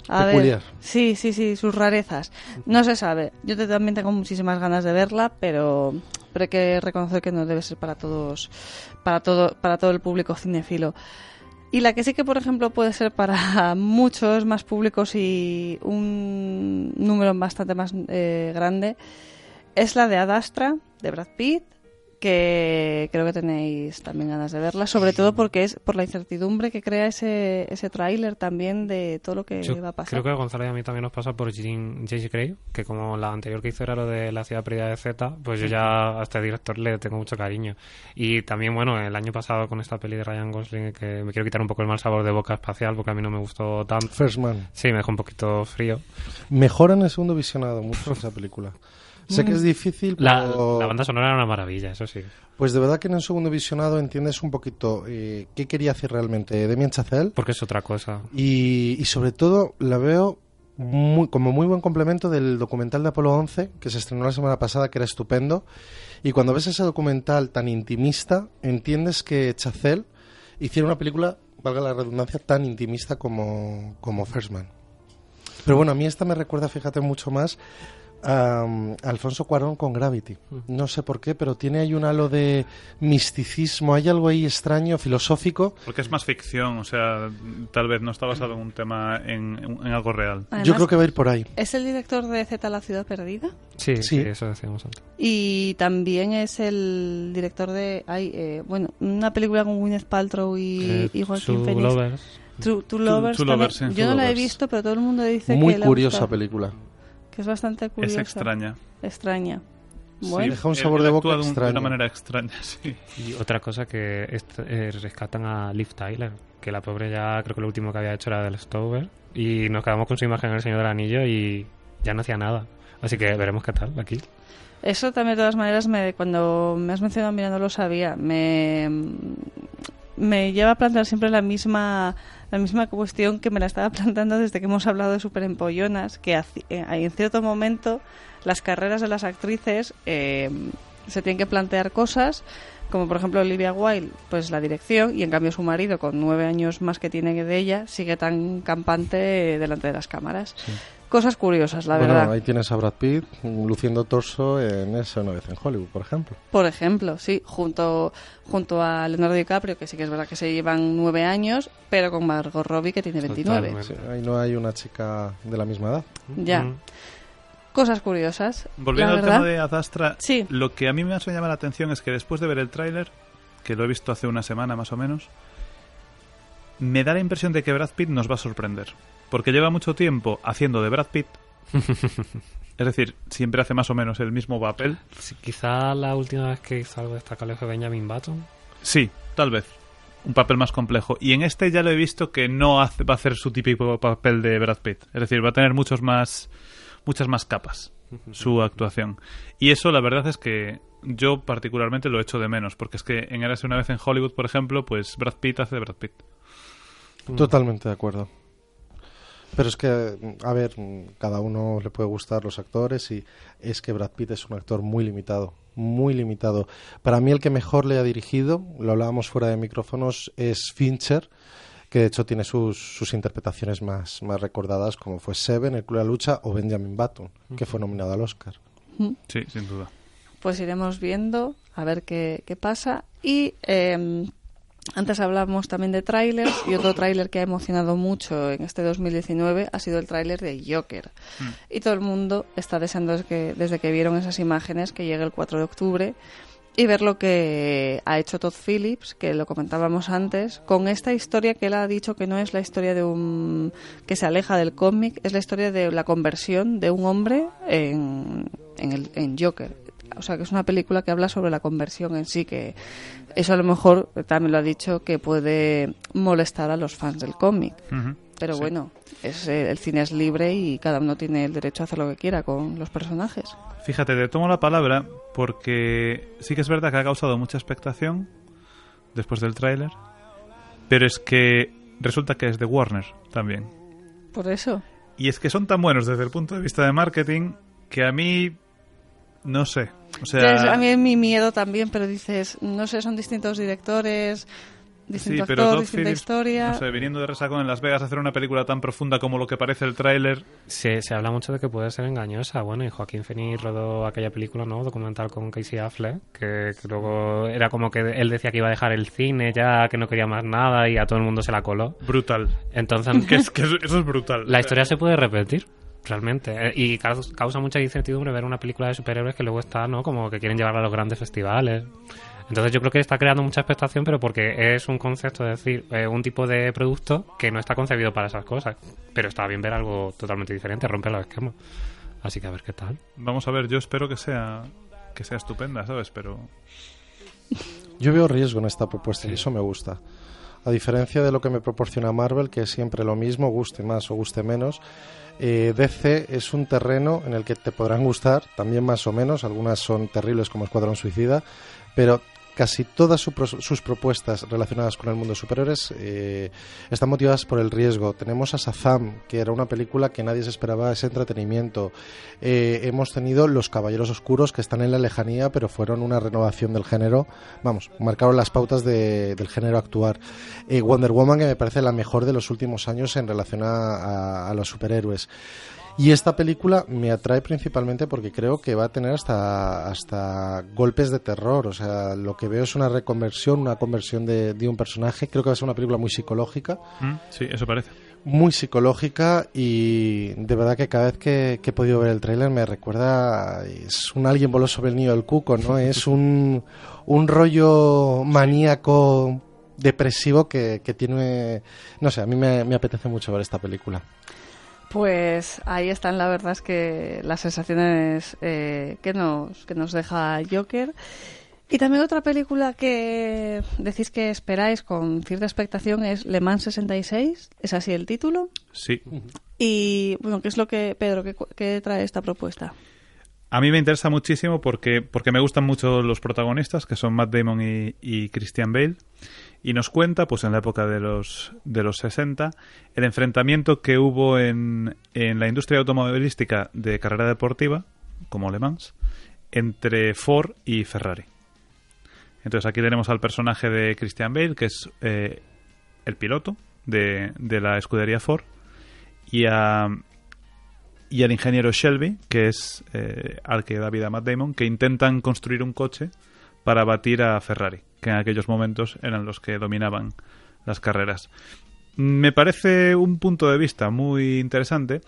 S2: A
S4: Peculiar.
S2: ver, sí, sí, sí, sus rarezas. No se sabe. Yo te- también tengo muchísimas ganas de verla, pero, pero hay que reconocer que no debe ser para todos, para todo, para todo el público cinefilo. Y la que sí que, por ejemplo, puede ser para muchos más públicos y un número bastante más eh, grande es la de Ad Astra, de Brad Pitt, que creo que tenéis también ganas de verla, sobre todo porque es por la incertidumbre que crea ese, ese tráiler también de todo lo que
S5: Yo
S2: va a pasar.
S5: creo que a Gonzalo y a mí también nos pasa por Jean- James Gray, que como la anterior que hizo era lo de la ciudad perdida de Z, pues yo ya a este director le tengo mucho cariño. Y también, bueno, el año pasado con esta peli de Ryan Gosling, que me quiero quitar un poco el mal sabor de boca espacial, porque a mí no me gustó tanto.
S4: First Man.
S5: Sí, me dejó un poquito frío.
S4: Mejora en el segundo visionado mucho esa película. Sé que es difícil,
S5: La,
S4: pero
S5: la banda sonora era una maravilla, eso sí.
S4: pues de verdad que en el segundo visionado entiendes un poquito eh, qué quería hacer realmente Damien Chazelle
S5: Porque es otra cosa.
S4: y, y sobre todo la veo muy, como muy buen complemento del documental de Apolo 11 que se estrenó la semana pasada, que era estupendo. Y cuando ves ese documental tan intimista, entiendes que Chazelle hiciera una película, valga la redundancia, tan intimista como, como First Man. Pero bueno, a mí esta me recuerda, fíjate, mucho más a, um, Alfonso Cuarón con Gravity. No sé por qué, pero tiene ahí un halo de misticismo, hay algo ahí extraño, filosófico.
S3: Porque es más ficción, o sea, tal vez no está basado en un tema, en, en algo real.
S2: Además,
S4: Yo creo que va a ir por ahí.
S2: ¿Es el director de Z La Ciudad Perdida?
S5: Sí, sí,
S4: Sí.
S5: eso decíamos antes.
S2: Y también es el director de. Ay, eh, bueno, una película con Gwyneth Paltrow y,
S5: Eh,
S2: y Joaquin
S5: True
S2: Phoenix.
S5: Lovers.
S2: True, True Lovers.
S3: True
S2: también.
S3: Lovers, sí.
S2: Yo
S4: True
S2: no la he
S4: Lovers.
S2: visto, pero todo el mundo dice
S4: Muy
S2: que ha
S4: curiosa película.
S2: Que es bastante curiosa.
S3: Es extraña.
S2: Extraña.
S3: Sí,
S2: Bueno,
S4: Deja un sabor
S3: él
S4: de boca
S3: de, un- de
S4: extraño.
S3: una manera extraña, sí.
S5: Y otra cosa que est- eh, rescatan a Liv Tyler, que la pobre ya creo que lo último que había hecho era del Stover. Y nos quedamos con su imagen en El Señor del Anillo y ya no hacía nada. Así que veremos qué tal aquí.
S2: Eso también, de todas maneras, me, cuando me has mencionado, mira, no lo sabía. Me, me lleva a plantear siempre la misma la misma cuestión que me la estaba planteando desde que hemos hablado de Superempollonas, que eh, en cierto momento las carreras de las actrices eh, se tienen que plantear cosas como por ejemplo Olivia Wilde, pues la dirección, y en cambio su marido, con nueve años más que tiene de ella, sigue tan campante delante de las cámaras. Cosas curiosas, la
S4: bueno,
S2: verdad.
S4: ahí tienes a Brad Pitt luciendo torso en esa una vez en Hollywood, por ejemplo.
S2: Por ejemplo, sí, junto, junto a Leonardo DiCaprio, que sí que es verdad que se llevan nueve años, pero con Margot Robbie, que tiene 29.
S5: Totalmente.
S4: Sí, ahí no hay una chica de la misma edad.
S2: Ya.
S5: Mm.
S2: Cosas curiosas.
S3: Volviendo
S2: la
S3: al
S2: verdad.
S3: tema de Adastra,
S2: Sí.
S3: lo que a mí me hace llamar la atención es que después de ver el tráiler, que lo he visto hace una semana más o menos, me da la impresión de que Brad Pitt nos va a sorprender. Porque lleva mucho tiempo haciendo de Brad Pitt. es decir, siempre hace más o menos el mismo papel.
S5: Sí, quizá la última vez que hizo algo destacable fue Benjamin Button.
S3: Sí, tal vez. Un papel más complejo. Y en este ya lo he visto que no hace- va a hacer su típico papel de Brad Pitt. Es decir, va a tener muchos más, muchas más capas su actuación. Y eso la verdad es que yo particularmente lo echo de menos. Porque es que en Érase una vez en Hollywood, por ejemplo, pues Brad Pitt hace de Brad Pitt.
S4: Totalmente de acuerdo. Pero es que, mm, a ver, mm, cada uno le puede gustar los actores y es que Brad Pitt es un actor muy limitado, muy limitado. Para mí el que mejor le ha dirigido, lo hablábamos fuera de micrófonos, es Fincher, que de hecho tiene sus, sus interpretaciones más, más recordadas, como fue Seven, El Club de la Lucha o Benjamin Button, que fue nominado al Oscar.
S3: Sí, sin duda.
S2: Pues iremos viendo a ver qué, qué pasa. Y eh, antes hablamos también de trailers y otro tráiler que ha emocionado mucho en este 2019 ha sido el tráiler de Joker. Y todo el mundo está deseando desde que, desde que vieron esas imágenes que llegue el 4 de octubre y ver lo que ha hecho Todd Phillips, que lo comentábamos antes, con esta historia que él ha dicho que no es la historia de un que se aleja del cómic, es la historia de la conversión de un hombre en, en, el, en Joker. O sea, que es una película que habla sobre la conversión en sí, que eso a lo mejor también lo ha dicho que puede molestar a los fans del cómic. Pero
S3: Sí.
S2: bueno, es, eh, el cine es libre y cada uno tiene el derecho a hacer lo que quiera con los personajes.
S3: Fíjate, te tomo la palabra porque sí que es verdad que ha causado mucha expectación después del tráiler, pero es que resulta que es de Warner también.
S2: Por eso.
S3: Y es que son tan buenos desde el punto de vista de marketing que a mí no sé. O sea,
S2: Entonces, a mí es mi miedo también, pero dices, no sé, son distintos directores, distinto
S3: sí, pero
S2: actor,
S3: Todd
S2: distinta
S3: Phillips,
S2: historia.
S3: no sé, viniendo de Resacón en Las Vegas a hacer una película tan profunda como lo que parece el tráiler,
S5: Se, se habla mucho de que puede ser engañosa. Bueno, y Joaquín Phoenix rodó aquella película, ¿no? Documental con Casey Affleck, que, que luego era como que él decía que iba a dejar el cine ya, que no quería más nada y a todo el mundo se la coló.
S3: brutal.
S5: Entonces,
S3: Que, es, que eso eso es brutal.
S5: la historia se puede repetir. Realmente. Eh, Y caus- causa mucha incertidumbre ver una película de superhéroes que luego está, ¿no? Como que quieren llevarla a los grandes festivales. Entonces yo creo que está creando mucha expectación, pero porque es un concepto, es decir, eh, un tipo de producto que no está concebido para esas cosas. Pero está bien ver algo totalmente diferente, romper los esquemas. Así que a ver qué tal.
S3: Vamos a ver, yo espero que sea que sea estupenda, ¿sabes? Pero
S4: Yo veo riesgo en esta propuesta y eso me gusta. A diferencia de lo que me proporciona Marvel, que es siempre lo mismo, guste más o guste menos, eh, DC es un terreno en el que te podrán gustar, también más o menos, algunas son terribles como Escuadrón Suicida, pero casi todas sus propuestas relacionadas con el mundo de superhéroes eh, están motivadas por el riesgo. Tenemos a Sazam, que era una película que nadie se esperaba ese entretenimiento. Eh, hemos tenido Los Caballeros Oscuros, que están en la lejanía, pero fueron una renovación del género. Vamos, marcaron las pautas del género actuar. Eh, Wonder Woman, que me parece la mejor de los últimos años en relación a los superhéroes. Y esta película me atrae principalmente porque creo que va a tener hasta, hasta golpes de terror. O sea, lo que veo es una reconversión, una conversión de, un personaje. Creo que va a ser una película muy psicológica.
S3: Mm, sí, eso parece.
S4: Muy psicológica y de verdad que cada vez que, he podido ver el tráiler me recuerda... Es un alguien voló sobre el nido del cuco, ¿no? Es un, un rollo maníaco depresivo que, que, tiene... No sé, a mí me, me apetece mucho ver esta película.
S2: Pues ahí están, la verdad es que las sensaciones eh, que, nos, que nos deja Joker. Y también otra película que decís que esperáis con cierta expectación es Le Mans 66, ¿es así el título?
S3: Sí.
S2: Y bueno, ¿qué es lo que, Pedro, qué, trae esta propuesta?
S3: A mí me interesa muchísimo porque, porque me gustan mucho los protagonistas, que son Matt Damon y, y Christian Bale y nos cuenta, pues en la época de los, de los 60, el enfrentamiento que hubo en, en la industria automovilística de carrera deportiva, como Le Mans, entre Ford y Ferrari. Entonces aquí tenemos al personaje de Christian Bale, que es eh, el piloto de, de, la escudería Ford, y, a, y al ingeniero Shelby, que es eh, al que da vida Matt Damon, que intentan construir un coche para batir a Ferrari que en aquellos momentos eran los que dominaban las carreras. Me parece un punto de vista muy interesante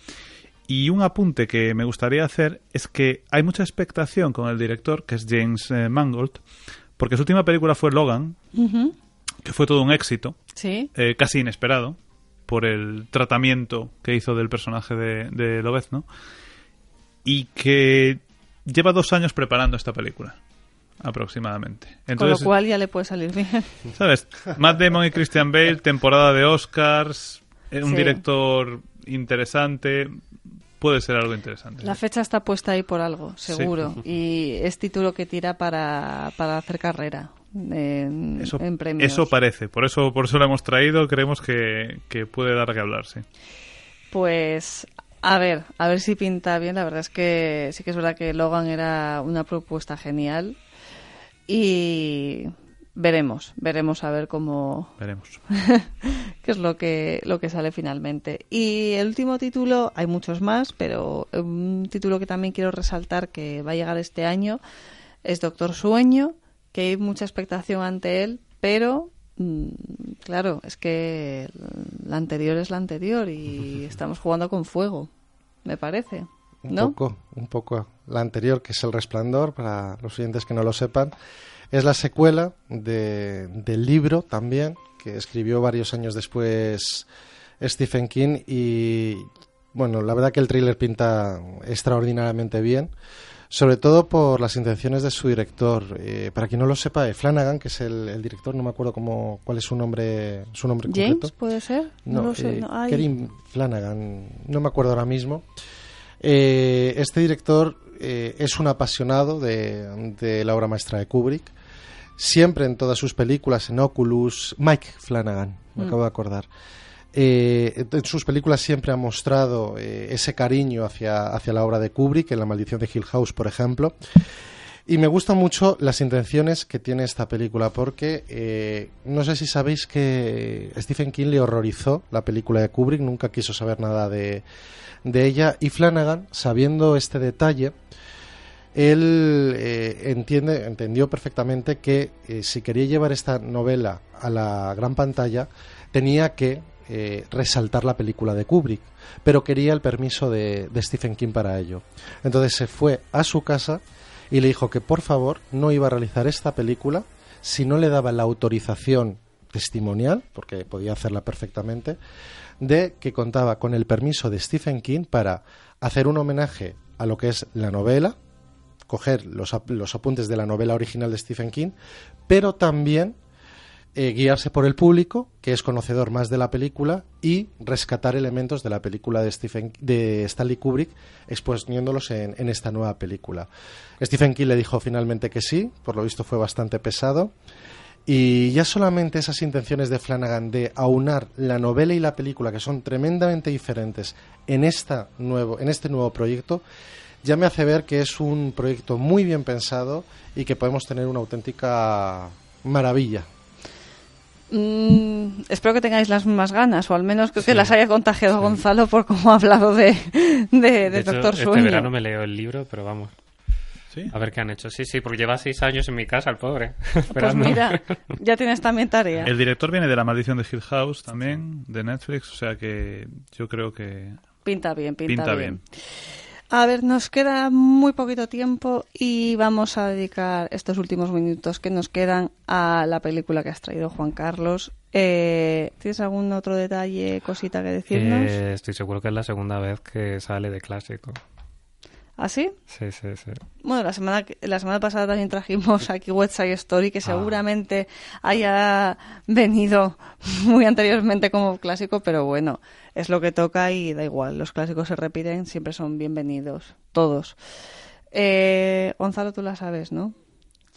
S3: y un apunte que me gustaría hacer es que hay mucha expectación con el director, que es James eh, Mangold, porque su última película fue Logan, que fue todo un éxito,
S2: ¿Sí?
S3: Eh, casi inesperado, por el tratamiento que hizo del personaje de, de Lobezno, y que lleva dos años preparando esta película aproximadamente.
S2: Entonces, Con lo cual ya le puede salir bien.
S3: ¿Sabes? Matt Damon y Christian Bale, temporada de Oscars, eh, un director interesante, puede ser algo interesante.
S2: La fecha está puesta ahí por algo, seguro. Y es título que tira para, para hacer carrera. En,
S3: eso,
S2: premios.
S3: eso parece, por eso, por eso lo hemos traído, creemos que, que puede dar que hablar, sí.
S2: Pues a ver, a ver si pinta bien. La verdad es que sí que es verdad que Logan era una propuesta genial. Y veremos, veremos a ver cómo.
S3: Veremos.
S2: qué es lo que, lo que sale finalmente. Y el último título, hay muchos más, pero un título que también quiero resaltar que va a llegar este año es Doctor Sueño, que hay mucha expectación ante él, pero mm, claro, es que la anterior es la anterior y estamos jugando con fuego, me parece.
S4: Un poco, un poco. La anterior, que es El Resplandor, para los oyentes que no lo sepan, es la secuela de, del libro también, que escribió varios años después Stephen King y, bueno, la verdad que el thriller pinta extraordinariamente bien sobre todo por las intenciones de su director. Eh, para quien no lo sepa, eh, Flanagan, que es el, director, no me acuerdo cómo, cuál es su nombre, su nombre
S2: James, puede ser. No, lo sé.
S4: Eh, Flanagan, no me acuerdo ahora mismo. Eh, este director eh, es un apasionado de, la obra maestra de Kubrick. Siempre en todas sus películas, en Oculus, Mike Flanagan, me mm. acabo de acordar. Eh, en sus películas siempre ha mostrado ese cariño hacia, hacia la obra de Kubrick, en La maldición de Hill House, por ejemplo. Y me gustan mucho las intenciones que tiene esta película, porque no sé si sabéis que Stephen King le horrorizó la película de Kubrick, nunca quiso saber nada de, de ella y Flanagan, sabiendo este detalle, él eh, entiende, entendió perfectamente que eh, si quería llevar esta novela a la gran pantalla, tenía que eh, resaltar la película de Kubrick, pero quería el permiso de, de, Stephen King para ello. Entonces se fue a su casa y le dijo que por favor no iba a realizar esta película si no le daba la autorización testimonial, porque podía hacerla perfectamente, de que contaba con el permiso de Stephen King para hacer un homenaje a lo que es la novela, coger los, apuntes de la novela original de Stephen King, pero también eh, guiarse por el público, que es conocedor más de la película, y rescatar elementos de la película de, Stephen, de Stanley Kubrick, exponiéndolos en, en esta nueva película. Stephen King le dijo finalmente que sí, por lo visto fue bastante pesado. Y ya solamente esas intenciones de Flanagan de aunar la novela y la película, que son tremendamente diferentes, en, esta nuevo, en este nuevo proyecto, ya me hace ver que es un proyecto muy bien pensado y que podemos tener una auténtica maravilla.
S2: Mm, espero que tengáis las mismas ganas, o al menos que, que las haya contagiado Gonzalo por cómo ha hablado de, de, de,
S5: De hecho,
S2: Doctor
S5: este verano me leo el libro, pero vamos.
S3: ¿Sí?
S5: A ver qué han hecho. Sí, sí, porque lleva seis años en mi casa, el pobre.
S2: Pues mira, ya tienes también tarea.
S3: El director viene de La Maldición de Hill House también, de Netflix, o sea que yo creo que
S2: Pinta bien, pinta,
S3: pinta
S2: bien.
S3: bien.
S2: A ver, nos queda muy poquito tiempo y vamos a dedicar estos últimos minutos que nos quedan a la película que has traído, Juan Carlos. Eh, ¿Tienes algún otro detalle, cosita que decirnos?
S5: Eh, estoy seguro que es la segunda vez que sale de clásico.
S2: ¿Ah, sí?
S5: Sí, sí, sí.
S2: Bueno, la semana, la semana pasada también trajimos aquí West Side Story, que seguramente haya venido muy anteriormente como clásico, pero bueno, es lo que toca y da igual. Los clásicos se repiten, siempre son bienvenidos, todos. Eh, Gonzalo, tú la sabes, ¿no?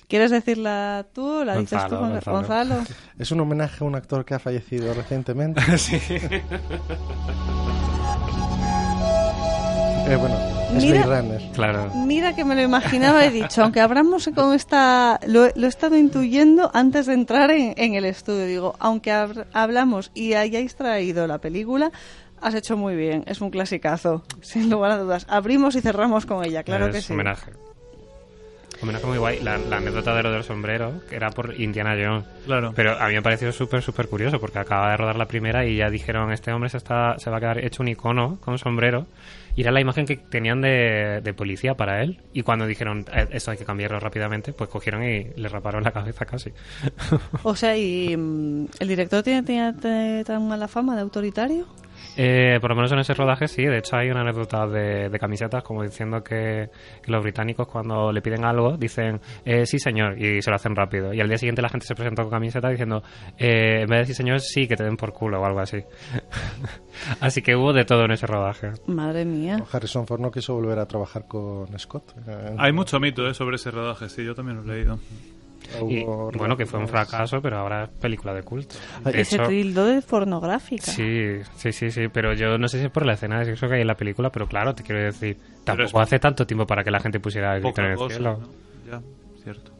S2: ¿Quieres decirla tú o la dices tú,
S5: Gonzalo,
S2: Gon-
S5: Gonzalo.
S2: Gonzalo?
S4: Es un homenaje a un actor que ha fallecido recientemente.
S5: sí.
S4: Eh, bueno, es
S2: Mira-
S4: Blade Runner.
S5: Claro.
S2: Mira que me lo imaginaba, he dicho, aunque hablamos con esta, lo, lo he estado intuyendo antes de entrar en, en el estudio. Digo, aunque hab- hablamos y hayáis traído la película, has hecho muy bien. Es un clasicazo, sin lugar a dudas. Abrimos y cerramos con ella, claro
S5: es
S2: que sí.
S5: homenaje. Homenaje muy guay. La, la anécdota de lo del sombrero, que era por Indiana Jones.
S3: Claro.
S5: Pero a mí me pareció súper, súper curioso, porque acaba de rodar la primera y ya dijeron, este hombre se, está, se va a quedar hecho un icono con sombrero. Y era la imagen que tenían de, de policía para él. Y cuando dijeron, "Eh, esto hay que cambiarlo rápidamente, pues cogieron y le raparon la cabeza casi.
S2: O sea, ¿y mm, el director tiene, tiene tan mala fama de autoritario?
S5: Eh, por lo menos en ese rodaje sí, de hecho hay una anécdota de, de camisetas como diciendo que, que los británicos cuando le piden algo dicen eh, sí señor y se lo hacen rápido y al día siguiente la gente se presentó con camiseta diciendo eh, en vez de sí señor sí que te den por culo o algo así. así que hubo de todo en ese rodaje.
S2: Madre mía.
S4: Harrison Ford no quiso volver a trabajar con Scott.
S3: Hay mucho mito ¿eh? sobre ese rodaje, sí, yo también lo he leído.
S5: Y, bueno, que fue un fracaso, pero ahora es película de culto.
S4: Ay,
S5: De
S2: Ese
S5: hecho,
S2: tildó de pornográfica.
S5: Sí, sí, sí, sí, pero yo no sé si es por la escena de sexo que hay en la película, pero claro, te quiero decir, tampoco hace tanto tiempo para que la gente pusiera el grito en el
S3: cosa,
S5: cielo.
S3: ¿no? Ya, cierto.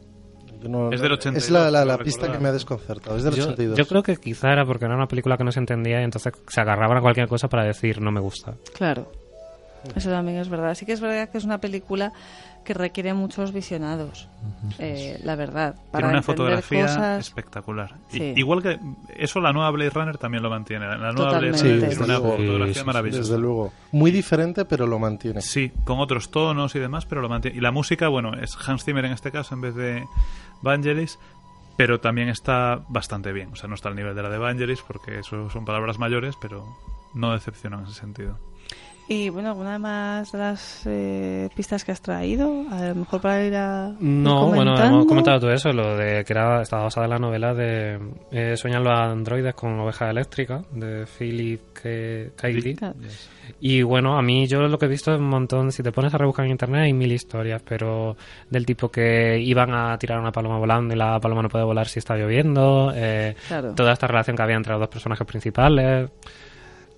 S4: No-
S3: Es del 82,
S4: Es la, la- la pista
S3: recordar.
S4: que me ha desconcertado. Es del
S5: Yo,
S4: 82.
S5: yo creo que quizá era porque era una película que no se entendía y entonces se agarraban a cualquier cosa para decir no me gusta.
S2: Claro. Eso también es verdad. Sí que es verdad que es una película que requiere muchos visionados. Eh, la verdad. Para
S3: Tiene una fotografía
S2: cosas...
S3: espectacular. Y-
S2: Sí.
S3: igual que eso la nueva Blade Runner también lo mantiene. La nueva
S2: Totalmente.
S3: Blade
S4: Sí,
S3: Runner tiene una
S4: luego.
S3: fotografía
S5: Sí, sí,
S3: maravillosa.
S4: Desde luego. Muy diferente, pero lo mantiene.
S3: Sí, con otros tonos y demás, pero lo mantiene. Y la música, bueno, es Hans Zimmer en este caso en vez de Vangelis, pero también está bastante bien. O sea, no está al nivel de la de Vangelis porque eso son palabras mayores, pero no decepciona en ese sentido.
S2: Y bueno, ¿alguna más de las eh, pistas que has traído? A lo mejor para ir a.
S5: No, bueno, hemos comentado todo eso, lo de que era, estaba basada en la novela de eh, Sueñan los androides con ovejas eléctricas, de Philip K. K.
S2: Claro.
S5: Y bueno, a mí yo lo que he visto es un montón, si te pones a rebuscar en internet hay mil historias, pero del tipo que iban a tirar una paloma volando y la paloma no puede volar si está lloviendo, eh,
S2: Claro.
S5: toda esta relación que había entre los dos personajes principales.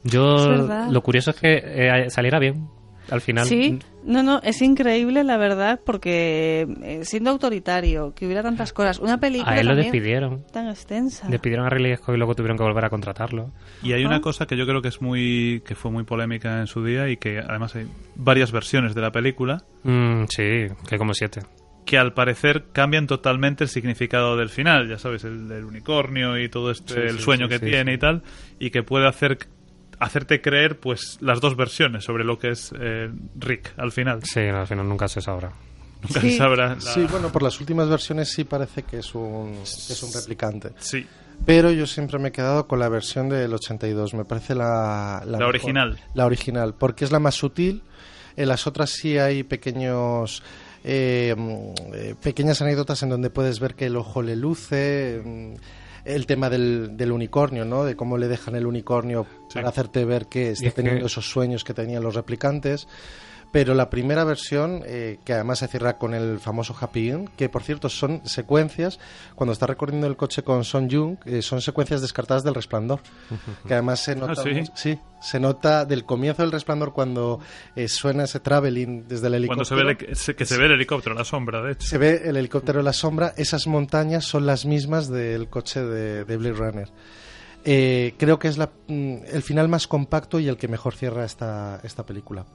S5: Yo, lo curioso es que eh, saliera bien, al final.
S2: Sí, no, no, es increíble la verdad, porque eh, siendo autoritario, que hubiera tantas cosas, una película
S5: A él lo despidieron.
S2: tan extensa.
S5: Despidieron a Ridley Scott y luego tuvieron que volver a contratarlo.
S3: Y hay
S2: Ah.
S3: una cosa que yo creo que es muy que fue muy polémica en su día y que además hay varias versiones de la película
S5: Mm, sí, que como siete.
S3: que al parecer cambian totalmente el significado del final, ya sabes, el del unicornio y todo este
S5: Sí,
S3: el
S5: sí,
S3: sueño
S5: sí,
S3: que
S5: sí,
S3: tiene
S5: sí.
S3: y tal y que puede hacer hacerte creer pues las dos versiones sobre lo que es eh, Rick al final.
S5: Sí, al final nunca se sabrá.
S3: Nunca
S2: Sí.
S3: se sabrá. la-
S4: Sí, bueno, por las últimas versiones sí parece que es un, que es un replicante.
S3: Sí,
S4: Pero yo siempre me he quedado con la versión del 82. Me parece la...
S3: La
S4: mejor.
S3: original.
S4: La original, porque es la más sutil. En las otras sí hay pequeños... eh, mm, eh, pequeñas anécdotas en donde puedes ver que el ojo le luce... el tema del, del unicornio, ¿no? De cómo le dejan el unicornio para hacerte ver que está
S5: es que-
S4: teniendo esos sueños que tenían los replicantes. Pero la primera versión, eh, que además se cierra con el famoso Happy End, que por cierto son secuencias, cuando está recorriendo el coche con Son Jung, eh, son secuencias descartadas del resplandor. que además se nota,
S3: ¿sí?
S4: sí, se nota del comienzo del resplandor cuando eh, suena ese traveling desde el
S3: Cuando
S4: helicóptero.
S3: se ve el- que se ve el helicóptero, la sombra, de hecho.
S4: Se ve el helicóptero en la sombra, esas montañas son las mismas del coche de, de Blade Runner. Eh, creo que es la, mm, el final más compacto y el que mejor cierra esta, esta película.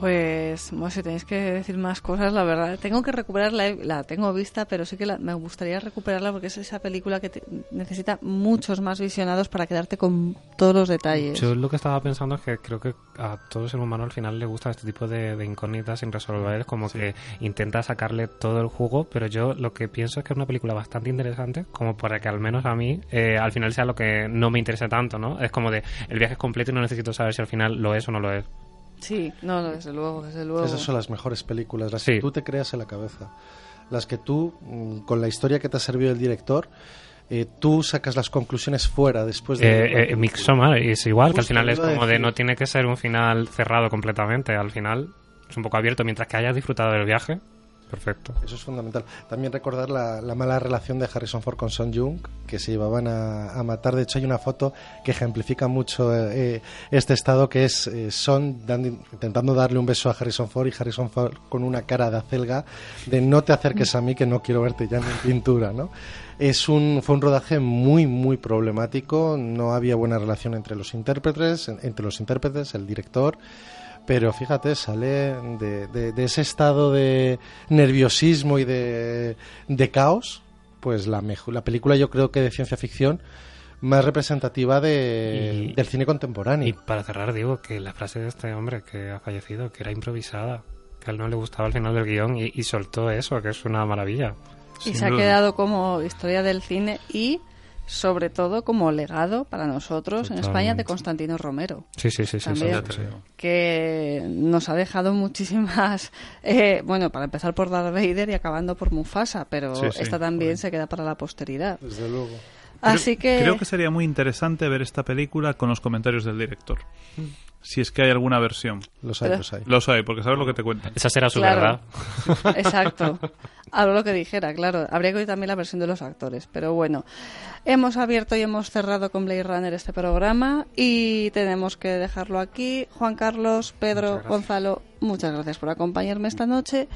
S2: Pues, bueno, si tenéis que decir más cosas, la verdad, tengo que recuperarla, la tengo vista, pero sí que la- me gustaría recuperarla porque es esa película que te- necesita muchos más visionados para quedarte con todos los detalles.
S5: Yo lo que estaba pensando es que creo que a todo ser humano al final le gusta este tipo de, de incógnitas sin resolver, como que intenta sacarle todo el jugo, pero yo lo que pienso es que es una película bastante interesante, como para que al menos a mí eh, al final sea lo que no me interese tanto, ¿no? Es como de, el viaje es completo y no necesito saber si al final lo es o no lo es.
S2: Sí, no, no, desde luego, desde luego.
S4: Esas son las mejores películas, las
S5: Sí.
S4: que tú te creas en la cabeza. Las que tú, mm, con la historia que te ha servido el director, eh, tú sacas las conclusiones fuera después de...
S5: Eh, eh, es igual, que al final es como de no tiene que ser un final cerrado completamente, al final es un poco abierto, mientras que hayas disfrutado del viaje, perfecto.
S4: Eso es fundamental. También recordar la, la mala relación de Harrison Ford con Son Jung, que se llevaban a, matar. De hecho, hay una foto que ejemplifica mucho eh, este estado, que es eh, Son dando- intentando darle un beso a Harrison Ford y Harrison Ford con una cara de acelga de no te acerques a mí que no quiero verte ya en pintura, ¿no? Es un, fue un rodaje muy, muy problemático. No había buena relación entre los intérpretes, en- entre los intérpretes, el director. Pero fíjate, sale de, de- de ese estado de nerviosismo y de, de caos, pues la, la película yo creo que de ciencia ficción más representativa de,
S5: Y-
S4: del cine contemporáneo.
S5: Y para cerrar, digo que la frase de este hombre que ha fallecido, que era improvisada, que a él no le gustaba al final del guion y, y soltó eso, que es una maravilla.
S2: y se ha quedado como historia del cine y, sobre todo, como legado para nosotros en España de. Constantino Romero.
S5: Sí, sí, sí, sí.
S2: También.
S5: sí, sí.
S2: que nos ha dejado muchísimas, eh, bueno, para empezar por Darth Vader y acabando por Mufasa, pero
S3: Sí, sí,
S2: esta también se queda para la posteridad.
S4: Desde luego.
S2: Así que,
S3: Creo que sería muy interesante ver esta película con los comentarios del director. Si es que hay alguna versión.
S4: Los hay,
S2: Pero-
S4: los hay.
S3: Los hay, porque sabes lo que te cuentan.
S5: Esa será su
S2: Claro.
S5: verdad.
S2: exacto, hablo lo que dijera, claro, habría que oír también la versión de los actores, pero bueno, hemos abierto y hemos cerrado con Blade Runner este programa y tenemos que dejarlo aquí. Juan Carlos, Pedro, Gonzalo, muchas gracias por acompañarme esta noche.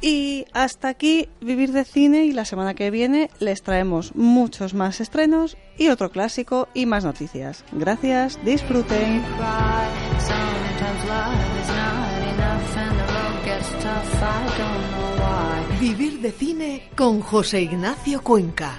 S2: Y hasta aquí Vivir de Cine y la semana que viene les traemos muchos más estrenos y otro clásico y más noticias. Gracias, disfruten.
S1: Vivir de cine con José Ignacio Cuenca.